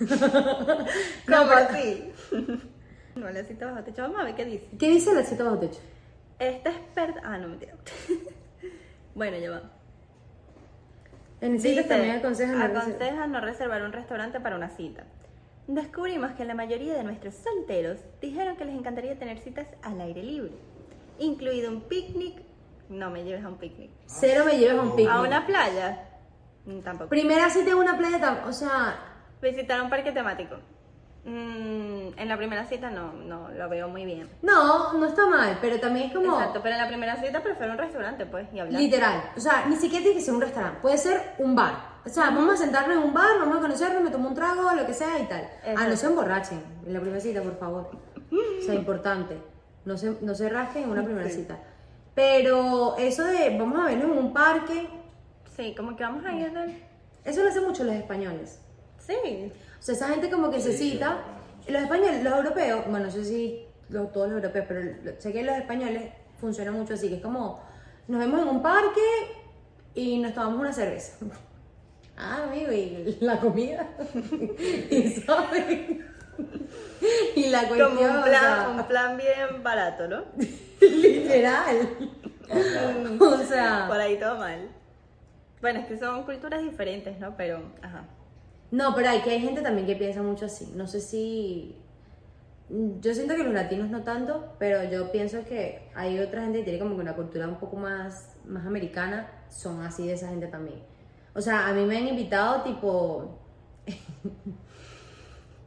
No, ¿Cómo pero- así? no a las citas bajo techo. Vamos a ver qué dice. ¿Qué dice la cita bajo techo? Esta experta. Ah, no, mentira. bueno, ya va. En citas también aconsejan aconseja no reservar un restaurante para una cita. Descubrimos que la mayoría de nuestros solteros dijeron que les encantaría tener citas al aire libre, incluido un picnic. No me lleves a un picnic. Cero me lleves a un picnic. ¿A una playa? Mm, Tampoco. Primera cita en una playa, o sea, Visitar un parque temático. Mm, en la primera cita no, no lo veo muy bien. no, no está mal, pero también es como Exacto, pero en la primera cita prefiero un restaurante, pues, y hablar. literal. O sea, ni siquiera tiene que ser un restaurante, puede ser un bar. O sea, vamos a sentarnos en un bar, vamos a conocernos, me tomo un trago, lo que sea y tal. Ah, no se emborrachen en la primera cita, por favor. O sea, importante. No se, no se rasquen en una primera Sí. cita. Pero eso de vamos a vernos en un parque, Sí, como que vamos a ir del... eso lo hacen mucho los españoles. Sí. O sea, esa gente como que se Sí, cita. Los españoles, los europeos, bueno, no sé si los- todos los europeos, pero sé que los españoles funciona mucho así, que es como, nos vemos en un parque y nos tomamos una cerveza. Ah, amigo, y la comida. y saben. y la cuestión, Como un o plan, sea, un plan bien barato, ¿no? literal. o sea, Por ahí todo mal. Bueno, es que son culturas diferentes, ¿no? Pero, ajá. No, pero hay que hay gente también que piensa mucho así. No sé si. Yo siento que los latinos no tanto, pero yo pienso que hay otra gente que tiene como que una cultura un poco más, más americana, son así de esa gente también. O sea, a mí me han invitado tipo.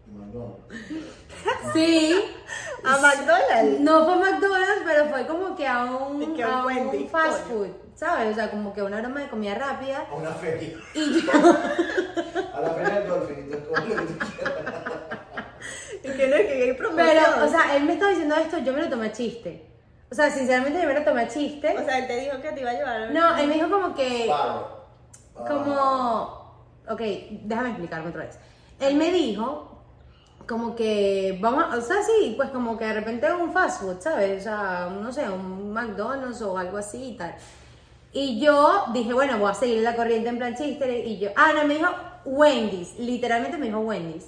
McDonald's. Sí. A McDonald's. No fue McDonald's, pero fue como que a un, que a un a fast food, ¿sabes? O sea, como que una aroma de comida rápida. A una feria. Y yo, A la feria del Dolphin. y que no es que hay promoción. pero, o sea, él me estaba diciendo esto, yo me lo tomé a chiste. O sea, sinceramente yo me lo tomé a chiste. O sea, él te dijo que te iba a llevar. No, él me dijo como que, Paro. Como, ok, déjame explicarme otra vez. Él me dijo como que, vamos, o sea, sí, pues como que de repente un fast food, ¿sabes? O sea, no sé, un McDonald's o algo así y tal. Y yo dije, bueno, voy a seguir la corriente en plan chiste. Y yo, ah, no, me dijo Wendy's, literalmente me dijo Wendy's.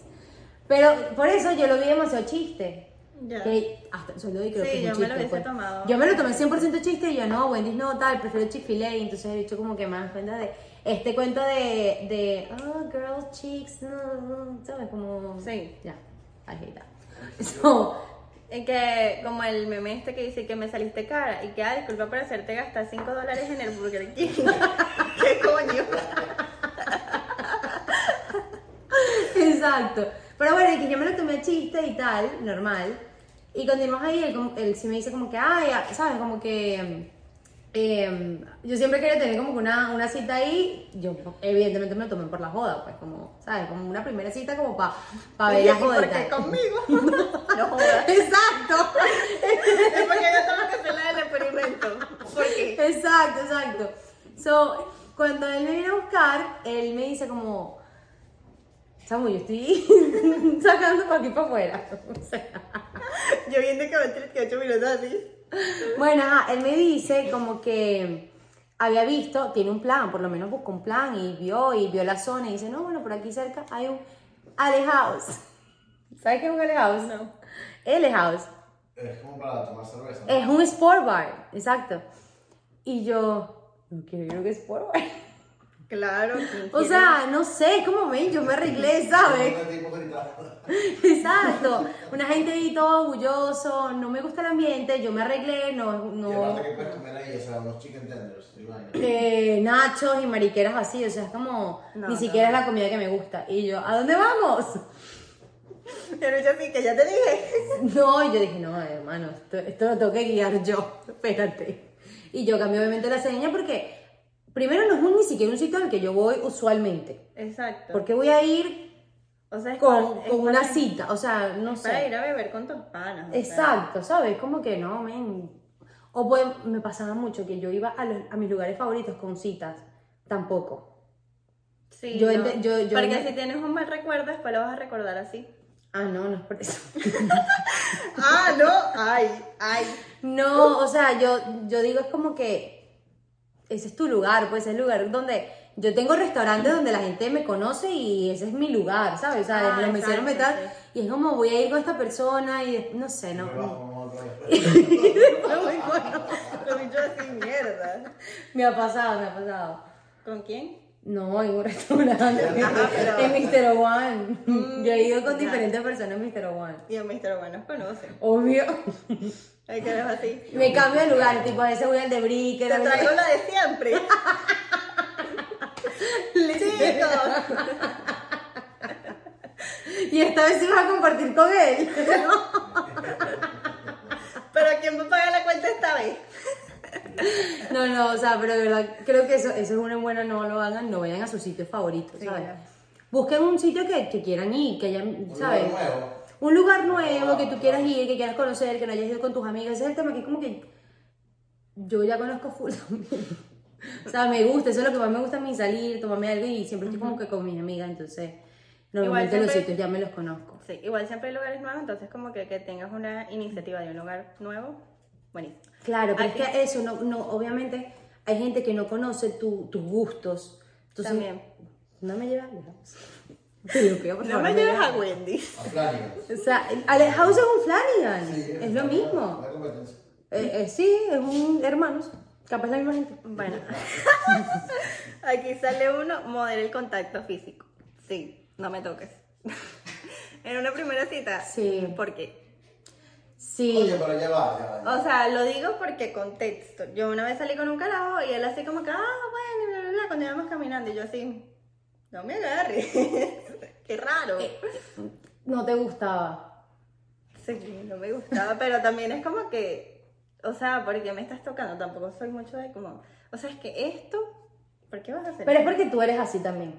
Pero por eso yo lo vi demasiado chiste. Ya. Que hasta el sueldo y creo Sí, que es un yo me lo chiste, pues. tomado. Yo me lo tomé 100% chiste y yo no, Wendy's no, tal, prefiero Chick-fil-A. Y entonces he dicho como que más cuenta de este cuento de, de oh, girl chicks, no, no, ¿sabes? Como. Sí. Ya, ahí está. So, que como el meme este que dice que me saliste cara y que, ah, disculpa por hacerte gastar 5 dólares en el Burger King. ¿Qué coño? Exacto. Pero bueno, que yo me lo tomé chiste y tal, normal. Y continuamos ahí, él, él sí me dice como que, ay, ah", ¿sabes? Como que eh, yo siempre quería tener como que una, una cita ahí, yo evidentemente me lo tomé por la joda, pues como, ¿sabes? Como una primera cita como para pa ver ¿Y la joda. y por qué tal. conmigo? no jodas. Exacto. Es porque yo tengo que hacer la del experimento. ¿Por qué? Exacto, exacto. So, cuando él me viene a buscar, él me dice como, Samu, yo estoy sacando para aquí para afuera. O sea, Yo viendo que va a 38 minutos así. Bueno, ajá, él me dice como que había visto, tiene un plan, por lo menos buscó un plan y vio y vio la zona y dice, no, bueno, por aquí cerca hay un Ale House. ¿Sabes qué es un Ale House? No. House. Es como para tomar cerveza. ¿no? Es un sport bar, exacto. Y yo, no quiero ir a un sport bar. Claro. ¿quién O sea, no sé, como ven, yo me arreglé, ¿sabes? Exacto. Una gente ahí todo orgulloso, no me gusta el ambiente, yo me arreglé, no, Y no, aparte que puedes comer ahí, o sea, unos chicken tenders, eh, nachos y mariqueras así, o sea, es como, No, ni no. siquiera es la comida que me gusta. Y yo, ¿a dónde vamos? Pero yo sí, que ya te dije. No, y yo dije, no, hermano, esto, esto lo tengo que guiar yo, espérate. Y yo cambié obviamente la seña porque, primero, no es ni siquiera un sitio al que yo voy usualmente. Exacto. Porque voy a ir o sea, con, para- con una cita, o sea, no sé. Para ir a beber con tus panas. o sea. Exacto, ¿sabes? Como que no, men. O pues, me pasaba mucho que yo iba a, los- a mis lugares favoritos con citas. Tampoco. Sí, Yo no. ente- yo- yo Porque si tienes un mal recuerdo, después lo vas a recordar así. Ah, no, no es por eso. Ah, no. Ay, ay. No, o sea, yo, yo digo es como que ese es tu lugar, pues es el lugar donde yo tengo restaurantes donde la gente me conoce y ese es mi lugar, ¿sabes? O sea, Ah, los meseros me exacto, traen y es como voy a ir con esta persona y no sé, no. Me bajo otra vez. Lo dicho así, mierda. Me ha pasado, me ha pasado. ¿Con quién? No, en un restaurante. Ajá, pero- En Mr. One. Yo he ido con diferentes personas en Mr. One. Y el Mr. Bueno nos conoce. Obvio. Hay que ver así. Me cambio de lugar, tipo a veces voy al de Bricker. Te traigo la de siempre. Chicos. Y esta vez sí vas a compartir con él. Pero ¿quién va a pagar la cuenta esta vez? No, no, o sea, pero de verdad, creo que eso, eso es una buena, no lo hagan, no vayan a sus sitios favoritos, ¿sabes? Busquen un sitio que, que quieran ir, que hayan, ¿sabes? nuevo. Un lugar nuevo que tú quieras ir, que quieras conocer, que no hayas ido con tus amigas. Ese es el tema que es como que yo ya conozco full también. O sea, me gusta, eso es lo que más me gusta a mí, salir, tomarme algo y siempre estoy como que con mis amigas, entonces normalmente los siempre- sitios ya me los conozco. Sí, igual siempre hay lugares nuevos, entonces como que, que tengas una iniciativa de un lugar nuevo, buenísimo. Claro, pero Aquí- es que eso, no, no, obviamente hay gente que no conoce tu- tus gustos. Entonces, También. No me llevas lejos. Te lo pido, por No favor, me no lleves lleves a Wendy's. A Flanagan. O sea, Ale House es un Flanagan. Sí, es lo mismo. La competencia. Eh, eh, sí, es un hermanos. Capaz la misma gente. Bueno, aquí sale uno, modera el contacto físico. Sí, no me toques. en una primera cita. Sí. ¿Por qué? Sí. Oye, pero ya va, ya va. ya va. O sea, lo digo porque contexto. Yo una vez salí con un carajo y él así como que, ah, bueno, y bla, bla, bla, cuando íbamos caminando. Y yo así, no me agarres. Qué raro. Eh, No te gustaba. Sí, no me gustaba, pero también es como que, o sea, ¿por qué me estás tocando? Tampoco soy mucho de como, o sea, es que esto, ¿por qué vas a hacer Pero es porque tú eres así también.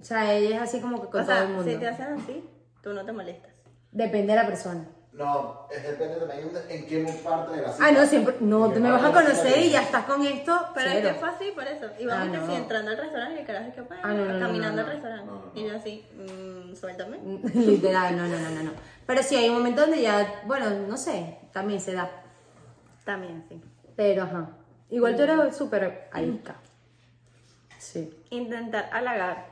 O sea, ella es así como que con o todo sea, el mundo. si te hacen así, tú no te molestas. Depende de la persona. No, es depende también de en qué parte de la cita. Ah, no, siempre. No, tú me vas a conocer y ya estás con esto. Pero es que fue así por eso. Íbamos Ah, que no. sí, entrando al restaurante y el carajo es que bueno, Ah, no, no, no, caminando no, no. al restaurante. No, no. Y yo así, mm, suéltame. Literal, no, no, no, no, no. Pero sí, hay un momento donde ya, bueno, no sé, también se da. También, sí. Pero, ajá. Igual tú eres súper arisca. Sí. Intentar halagar.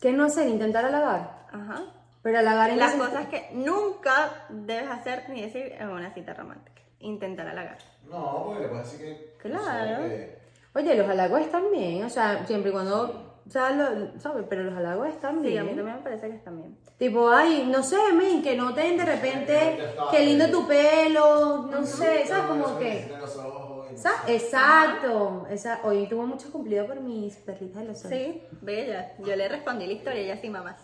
¿Qué no hacer? Intentar halagar. Ajá. Pero halagar en Las cosas que nunca debes hacer ni decir en una cita romántica. Intentar halagar. No, porque le puedes decir que. Claro. no sé, que- Oye, los halagos están bien, o sea, siempre y cuando, o sea, lo- ¿sabes? Pero los halagos están Sí, bien. a mí también me parece que están bien. Tipo, ay, no sé, men, que noten de repente, qué lindo tu pelo, no sé, ¿sabes? No, Como que... Exacto. Esa, hoy tuvo mucho cumplido por mis perritas de los ojos. Sí, bella. Yo le respondí la historia y ella sí, mamás.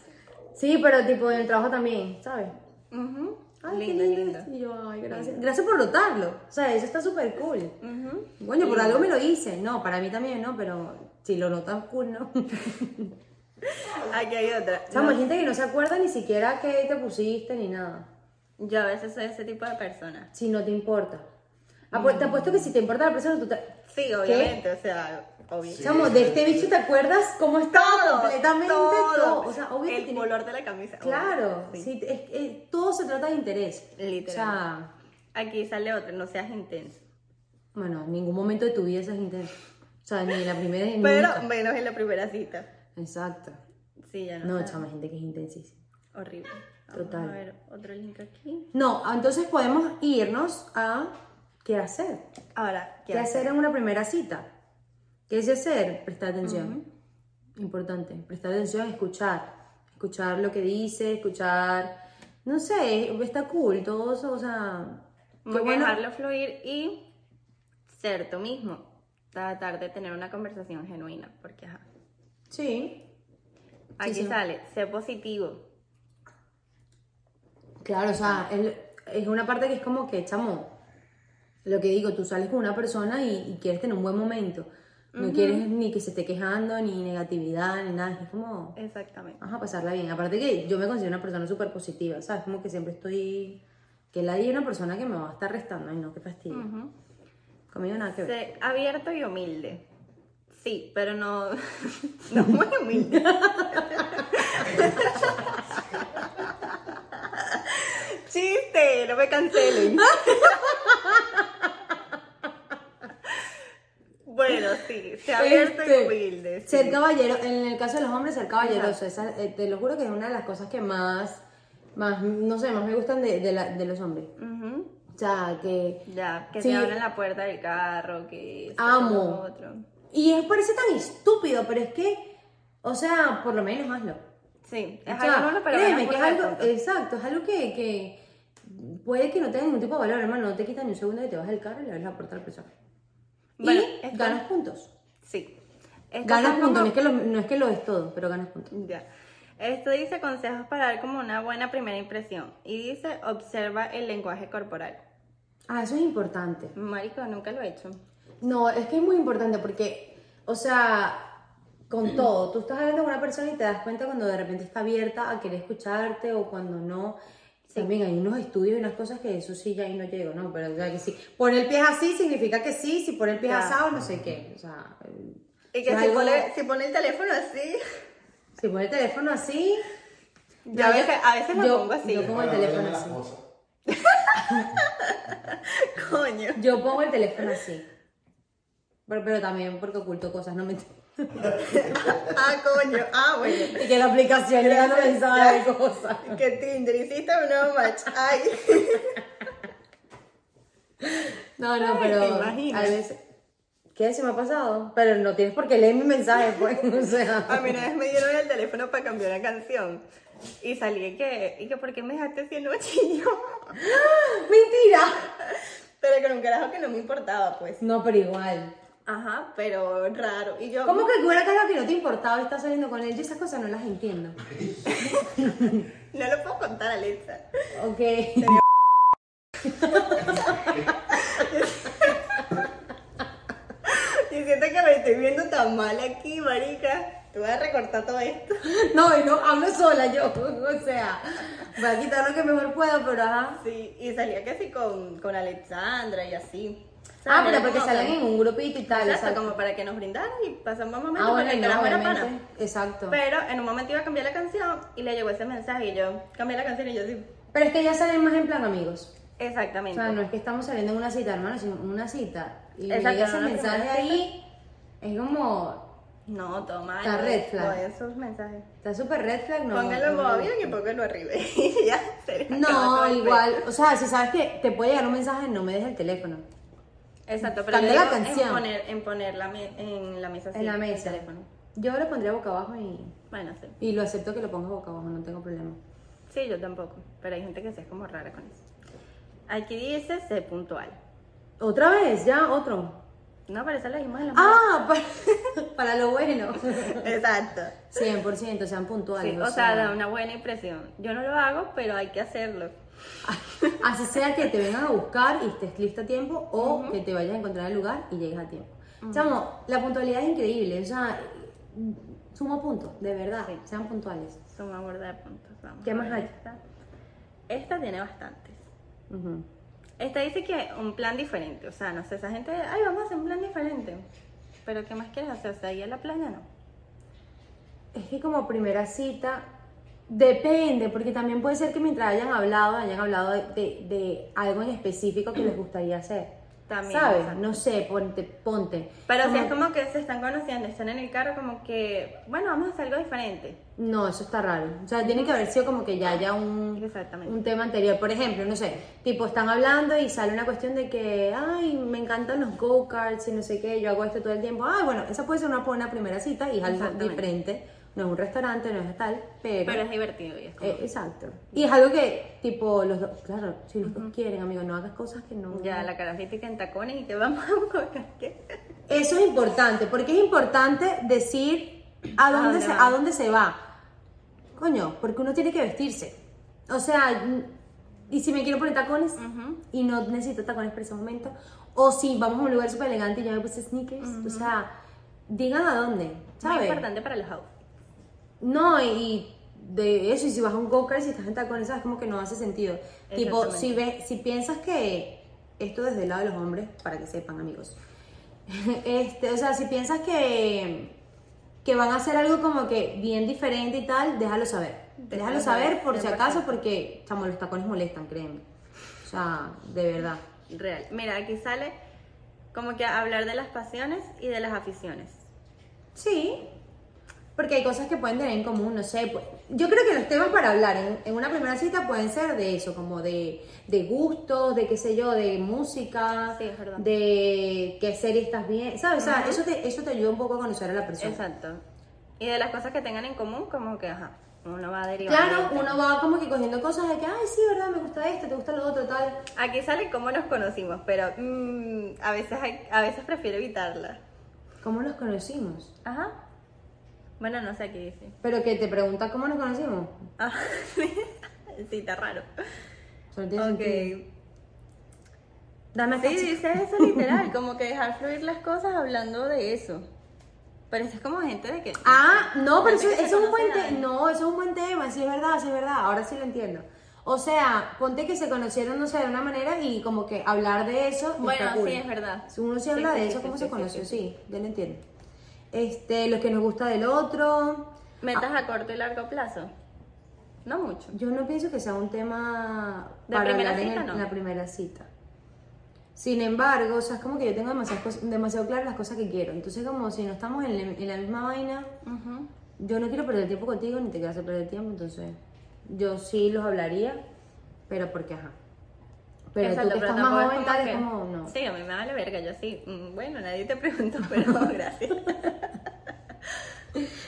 Sí, pero tipo en el trabajo también, ¿sabes? Ujú. Ay, lindo, qué lindo. Y yo, ay, gracias. Gracias por notarlo. O sea, eso está súper cool. Ujú. Coño, por algo me lo hice. No, para mí también, ¿no? Pero si lo notas cool, ¿no? Aquí hay otra. O sea, hay gente que no se acuerda ni siquiera qué te pusiste ni nada. Yo a veces soy ese tipo de persona. Si no te importa. Apu- Te apuesto que si te importa la persona, tú te... Sí, obviamente, o sea. Sí. Chamo, de este bicho te acuerdas cómo estaba Todo, completamente todo. todo. O sea, obvio que El tiene- color de la camisa. Claro, sí, es- es- todo se trata de interés. Literal. O sea, Aquí sale otra, no seas intenso. bueno, en ningún momento de tu vida seas intenso. O sea, ni en la primera ni Pero nunca. menos en la primera cita. Exacto. Sí, ya no. No, chama, gente que es intensísima. Horrible. Vamos Total. A ver, otro link aquí. No, entonces podemos irnos a qué hacer. Ahora, ¿Qué, hacer en una primera cita? ¿Qué es hacer? Prestar atención. Importante. Prestar atención, escuchar. Escuchar lo que dice, escuchar. No sé, está cool todo eso, o sea. Qué que bueno. dejarlo fluir y ser tú mismo. Tratar de tener una conversación genuina, porque ajá. Sí. Aquí sí. sale, sé positivo. Claro, o sea, es una parte que es como que, chamo, lo que digo, tú sales con una persona y, y quieres tener un buen momento. No quieres ni que se esté quejando, ni negatividad, ni nada. Es como, Exactamente. Vamos a pasarla bien. Aparte que yo me considero una persona súper positiva, ¿sabes? Como que siempre estoy... Que la una persona que me va a estar restando. Ay, no, qué fastidio. Ujú. Conmigo nada que ver. Abierto y humilde. Sí, pero no, no muy humilde. Chiste, no me cancelen. Bueno, sí, sé abierto Este, y humilde. sí. Ser caballero, en el caso de los hombres, ser caballeroso. Esa, eh, te lo juro que es una de las cosas que más, más no sé, más me gustan de, de, la- de los hombres. O sea, que... Ya, que Sí. te abren la puerta del carro, que Amo. otro. Y es, parece tan estúpido, pero es que, o sea, por lo menos hazlo. Sí, es O sea, algo créeme que es algo, exacto, es algo que, que puede que no tenga ningún tipo de valor, hermano, no te quita ni un segundo que te vas del carro y le abres la puerta a la persona. Bueno, y esto- ganas puntos. Sí. Ganas puntos, como- no es, que lo, no es que lo es todo, pero ganas puntos. Ya. Esto dice consejos para dar como una buena primera impresión. Y dice observa el lenguaje corporal. Ah, eso es importante. Marico, nunca lo he hecho. No, es que es muy importante porque, o sea, con todo, tú estás hablando con una persona y te das cuenta cuando de repente está abierta a querer escucharte o cuando no. También hay unos estudios y unas cosas que eso sí ya ahí no llego, ¿no? Pero o sea, que sí. Pone el pie así significa que sí, si pone el pie asado, no sé qué. O sea, Y que si, algo- pone, si pone el teléfono así. si pone el teléfono así. Yo a veces, a veces lo yo- pongo así. yo- Pongo el teléfono así. Coño. Yo pongo el teléfono así. Pero, pero también porque oculto cosas, no me. Ah, coño. Ah, bueno. Y que la aplicación le da Gracias. mensajes de cosas. Que Tinder hiciste un nuevo match. Ay. No, no, Ay, pero a veces... ¿Qué se me ha pasado? Pero no tienes por qué leer mi mensaje, pues, o sea... A mí una vez me dieron el teléfono para cambiar una canción. Y salí que, y que ¿por qué me dejaste anoche? Y yo, ¡Mentira! pero con un carajo que no me importaba, pues. No, pero igual. Ajá, pero raro. Y yo, ¿Cómo que hubiera algo que no te importaba y estás saliendo con él? Yo esas cosas no las entiendo. no lo puedo contar, Alexa. Ok. Y siento que me estoy viendo tan mal aquí, marica. Te voy a recortar todo esto. No, y no, hablo sola yo. O sea, voy a quitar lo que mejor puedo, pero ajá. Sí, y salía casi con, con Alexandra y así. O sea, Ah, pero porque como salen que- en un grupito y tal. Exacto, exacto. como para que nos brindaran y pasamos un momento Ah, bueno, el no, carajo era pana. Exacto. Pero en un momento iba a cambiar la canción y le llegó ese mensaje y yo cambié la canción y yo sí. Pero es que ya salen más en plan amigos. O Exactamente. sea, no es que estamos saliendo en una cita, hermano, sino en una cita. Y me llega ese mensaje ahí, es como... No, todo mal. Está red flag. No, esos mensajes. Está súper red flag, no. Póngalo en no, modo no. avión y póngalo arriba. Ya, No, igual, o sea, si sabes que te puede llegar un mensaje, no me dejes el teléfono. Exacto, pero Cambia yo la digo canción. En poner, en poner la, me- en la mesa en la el mesa. teléfono. Yo lo pondría boca abajo y, Bueno, sí. y lo acepto que lo pongas boca abajo, no tengo problema. Sí, yo tampoco. Pero hay gente que se es como rara con eso. Aquí dice sé puntual. ¿Otra vez? ¿Ya? ¿Otro? No, pero eso lo dijimos en la Ah, para, para lo bueno. Exacto. 100%, sean puntuales. Sí, o sea, da una buena impresión. Yo no lo hago, pero hay que hacerlo. Así sea que te vengan a buscar y estés lista a tiempo o que te vayas a encontrar el lugar y llegues a tiempo. Chamo, la puntualidad es increíble, o sea, suma puntos, de verdad, Sí. sean puntuales. Suma borda de puntos. Vamos ¿Qué más hay? Esta. esta tiene bastantes. Ujú. Esta dice que un plan diferente. O sea, no sé, esa gente, ay, vamos a hacer un plan diferente. Pero ¿qué más quieres hacer? O sea, ir a la playa no. Es que como primera cita, depende, porque también puede ser que mientras hayan hablado, hayan hablado de, de- de algo en específico que les gustaría hacer. También, ¿Sabes? No sé, ponte, ponte. Pero si es como que se están conociendo, están en el carro, como que, bueno, vamos a hacer algo diferente. No, eso está raro. O sea, tiene que haber sido como que ya haya un, un tema anterior. Por ejemplo, no sé, tipo, están hablando y sale una cuestión de que, ay, me encantan los go-karts y no sé qué, yo hago esto todo el tiempo. Ay, bueno, esa puede ser una buena primera cita y es algo diferente. No es un restaurante, no es tal, pero... Pero es divertido y es como, eh, exacto. Y es algo que, tipo, los dos, claro, si los dos quieren, amigo, no hagas cosas que no... ya la carajita en tacones y que vamos a buscar qué. Eso es importante, porque es importante decir a dónde, se, a dónde se va. Coño, porque uno tiene que vestirse. O sea, y si me quiero poner tacones y no necesito tacones para ese momento, o si vamos a un lugar súper elegante y yo me puse sneakers, o sea, digan a dónde, Muy ¿sabes? importante para los outfits. No, y de eso, y si vas a un go-kart, si estás en tacones, ¿sabes? Como que no hace sentido. Tipo, si, ves, si piensas que esto desde el lado de los hombres, para que sepan, amigos. este, o sea, si piensas que, que van a hacer algo como que bien diferente y tal, déjalo saber. Déjalo saber por si 100%. acaso, porque, chamo, los tacones molestan, créeme. O sea, de verdad. Real. Mira, aquí sale como que hablar de las pasiones y de las aficiones. Sí, porque hay cosas que pueden tener en común, no sé. pues, yo creo que los temas para hablar en, en una primera cita pueden ser de eso, como de, de gustos, de qué sé yo, de música, Sí, es verdad. de qué serie estás bien, ¿sabes? O sea, eso te, eso te ayuda un poco a conocer a la persona. Exacto. Y de las cosas que tengan en común, como que, ajá, uno va a derivar. Claro, uno va como que cogiendo cosas de que, ay, sí, ¿verdad? Me gusta esto, te gusta lo otro, tal. Aquí sale cómo nos conocimos, pero mm, a, veces hay- a veces prefiero evitarla. ¿Cómo nos conocimos? Ajá. Bueno, no sé qué dice. Pero que te pregunta cómo nos conocimos. Ah, sí, está raro. Eso no tiene sentido. Ok. Dame Sí, acá. dice eso literal, como que dejar fluir las cosas hablando de eso. Pero eso es como gente de que... Ah, no, pero eso, se es un buen tema. No, eso es un buen tema, sí es verdad, sí es verdad. Ahora sí lo entiendo. O sea, ponte que se conocieron, no sé, de una manera y como que hablar de eso. Bueno, cool. sí, es verdad. Si Uno Sí, habla sí, de sí, eso, cómo se conoció, sí, sí, ya lo entiendo. Este, lo que nos gusta del otro. Metas a corto y largo plazo. No mucho. Yo no pienso que sea un tema ¿De para primera hablar en, cita, el- no? en la primera cita. Sin embargo, o sea, es como que yo tengo demasiadas cosas- demasiado claras las cosas que quiero. Entonces, como si no estamos en, la- en la misma vaina, yo no quiero perder tiempo contigo ni te quiero hacer perder tiempo, entonces yo sí los hablaría, pero porque ajá. Pero Exacto, tú que estás tampoco más joven, tal, que- es como, no. Sí, a mí me vale verga, yo sí. Mm, Bueno, nadie te preguntó, pero gracias.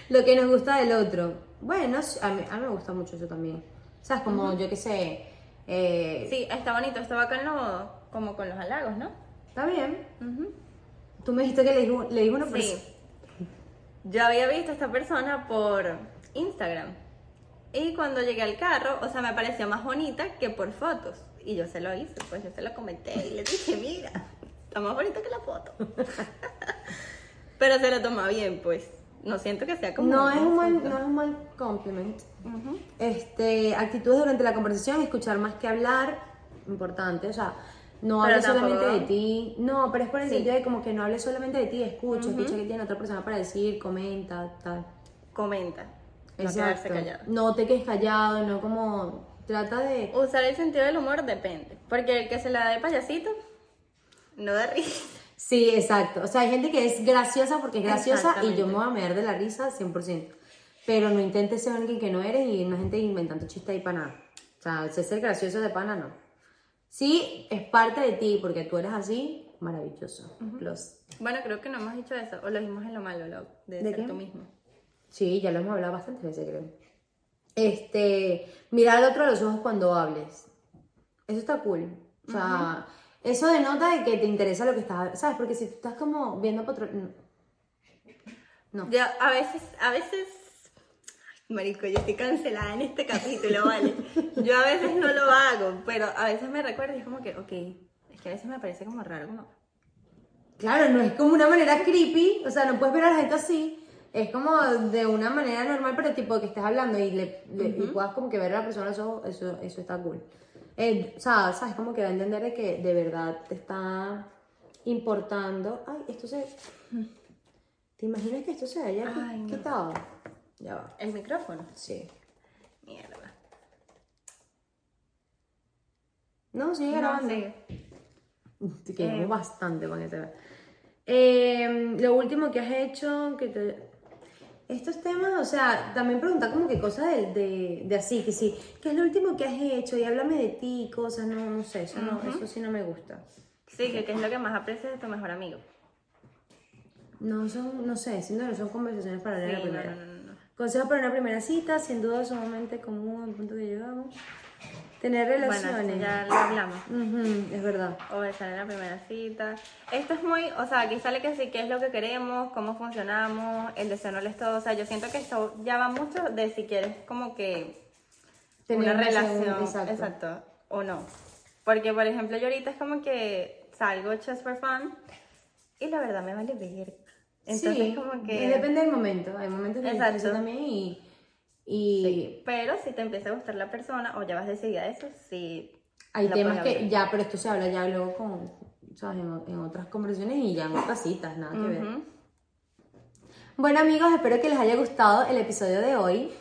Lo que nos gusta del otro. Bueno, a mí, a mí me gusta mucho eso también. O sea, es como, yo qué sé, eh, Sí, está bonito, esto va con los, como con los halagos, ¿no? está bien. Ujú. Tú me dijiste que le dijo, le dijo una persona. Sí. Yo había visto a esta persona por Instagram. Y cuando llegué al carro, o sea, me pareció más bonita que por fotos. Y yo se lo hice, pues yo se lo comenté y le dije, mira, está más bonita que la foto. Pero se lo toma bien, pues. No siento que sea como... No es, un mal, no es un mal compliment. Este, actitudes durante la conversación, escuchar más que hablar, importante, o sea, no Pero hables solamente de ti, no, pero es por el Sí. sentido de como que no hables solamente de ti, escucha, escucha que tiene otra persona para decir, comenta, tal. Comenta. No callado. No te quedes callado, no como, trata de... Usar el sentido del humor depende. Porque el que se la da de payasito, no da risa. Sí, exacto, o sea, hay gente que es graciosa porque es graciosa y yo me voy a meter de la risa 100%, pero no intentes ser alguien que no eres y una gente inventando chistes ahí para nada. O sea, ese ser gracioso de pana no. Sí, es parte de ti porque tú eres así, maravilloso. Plus. Bueno, creo que no hemos dicho eso. O lo dijimos en lo malo, lo de, ¿De ser qué? tú mismo. Sí, ya lo hemos hablado bastantes veces, creo. Este, mirar al otro a los ojos cuando hables. Eso está cool. O sea, eso denota de que te interesa lo que estás, ¿sabes? Porque si tú estás como viendo para otro... No. Yo a veces, a veces, Ay, marico, yo estoy cancelada en este capítulo, ¿vale? Yo a veces no lo hago, pero a veces me recuerdo y es como que, ok, es que a veces me parece como raro, como, Claro, no es como una manera creepy, o sea, no puedes ver a la gente así. Es como de una manera normal, pero tipo que estés hablando y, le, le- y puedas como que ver a la persona ojos, eso, eso está cool. Eh, o sea, sabes, como que va a entender de que de verdad te está importando. Ay, esto se. ¿Te imaginas que esto se haya Ay, no. quitado? Ya va. el micrófono. Sí. Mierda. No, sigue No, grabando. sigue. Te quedamos Eh. bastante te vea. Eh, lo último que has hecho, que te... Estos temas, o sea, también preguntar como que cosas de, de, de así, que sí, ¿qué es lo último que has hecho? Y háblame de ti, cosas, no, no sé, eso, no, eso sí no me gusta. Sí, que qué es lo que más aprecias de tu mejor amigo. No son, no sé, siento no son conversaciones para Sí, la primera. no, no, no. Consejos para una primera cita, sin duda sumamente común al punto que llegamos. Tener Bueno, relaciones. esto ya lo hablamos. Ujú, es verdad. O besar en la primera cita. Esto es muy, o sea, aquí sale que sí, qué es lo que queremos, cómo funcionamos, el deseo no es todo. O sea, yo siento que esto ya va mucho de si quieres como que Tener una relación, segunda- exacto. o no. Porque, por ejemplo, yo ahorita es como que salgo just for fun y la verdad me vale ver. Entonces, sí, como que... depende del momento. Hay momentos que Exacto. también y... y Pero si te empieza a gustar la persona o ya vas decidida a eso, sí. Hay temas que ya, pero esto se habla ya luego con, ¿sabes? En, en otras conversaciones y ya en otras citas, nada que ver. Bueno amigos, espero que les haya gustado el episodio de hoy.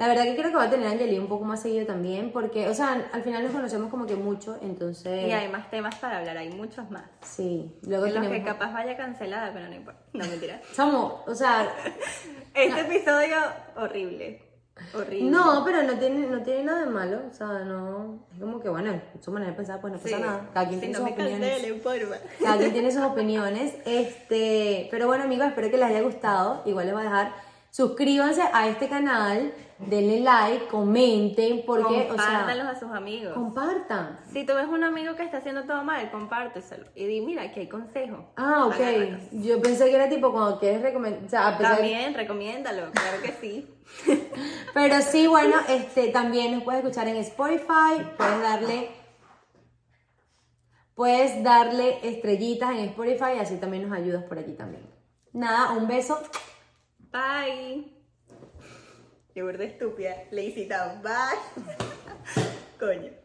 La verdad que creo que va a tener a Angeli un poco más seguido también, porque, o sea, al final nos conocemos como que mucho, entonces... Y hay más temas para hablar, hay muchos más. Sí, luego En los tenemos... que capaz vaya cancelada, pero no importa. No, mentira. Somos, o sea, Este episodio, horrible. Horrible. no, pero no tiene, no tiene nada de malo, o sea, no... Es como que, bueno, su manera de pensar, pues no pasa Sí. nada. Cada quien Si tiene no sus me opiniones. cancelen. Cada quien tiene sus opiniones. Este, pero bueno, amigos, espero que les haya gustado. Igual les voy a dejar. Suscríbanse a este canal, denle like, comenten, porque, o sea, a sus amigos. compartan. Si tú ves un amigo que está haciendo todo mal, compárteselo. Y di, mira, aquí hay consejos. Ah, ok. Agárralos. Yo pensé que era tipo cuando quieres recomendar, o sea, También, recomiéndalo, claro que sí. Pero sí, bueno, este, también nos puedes escuchar en Spotify, puedes darle, puedes darle estrellitas en Spotify, así también nos ayudas por aquí también. Nada, un beso. Bye. Qué burda estúpida. Town. Bye. Coño.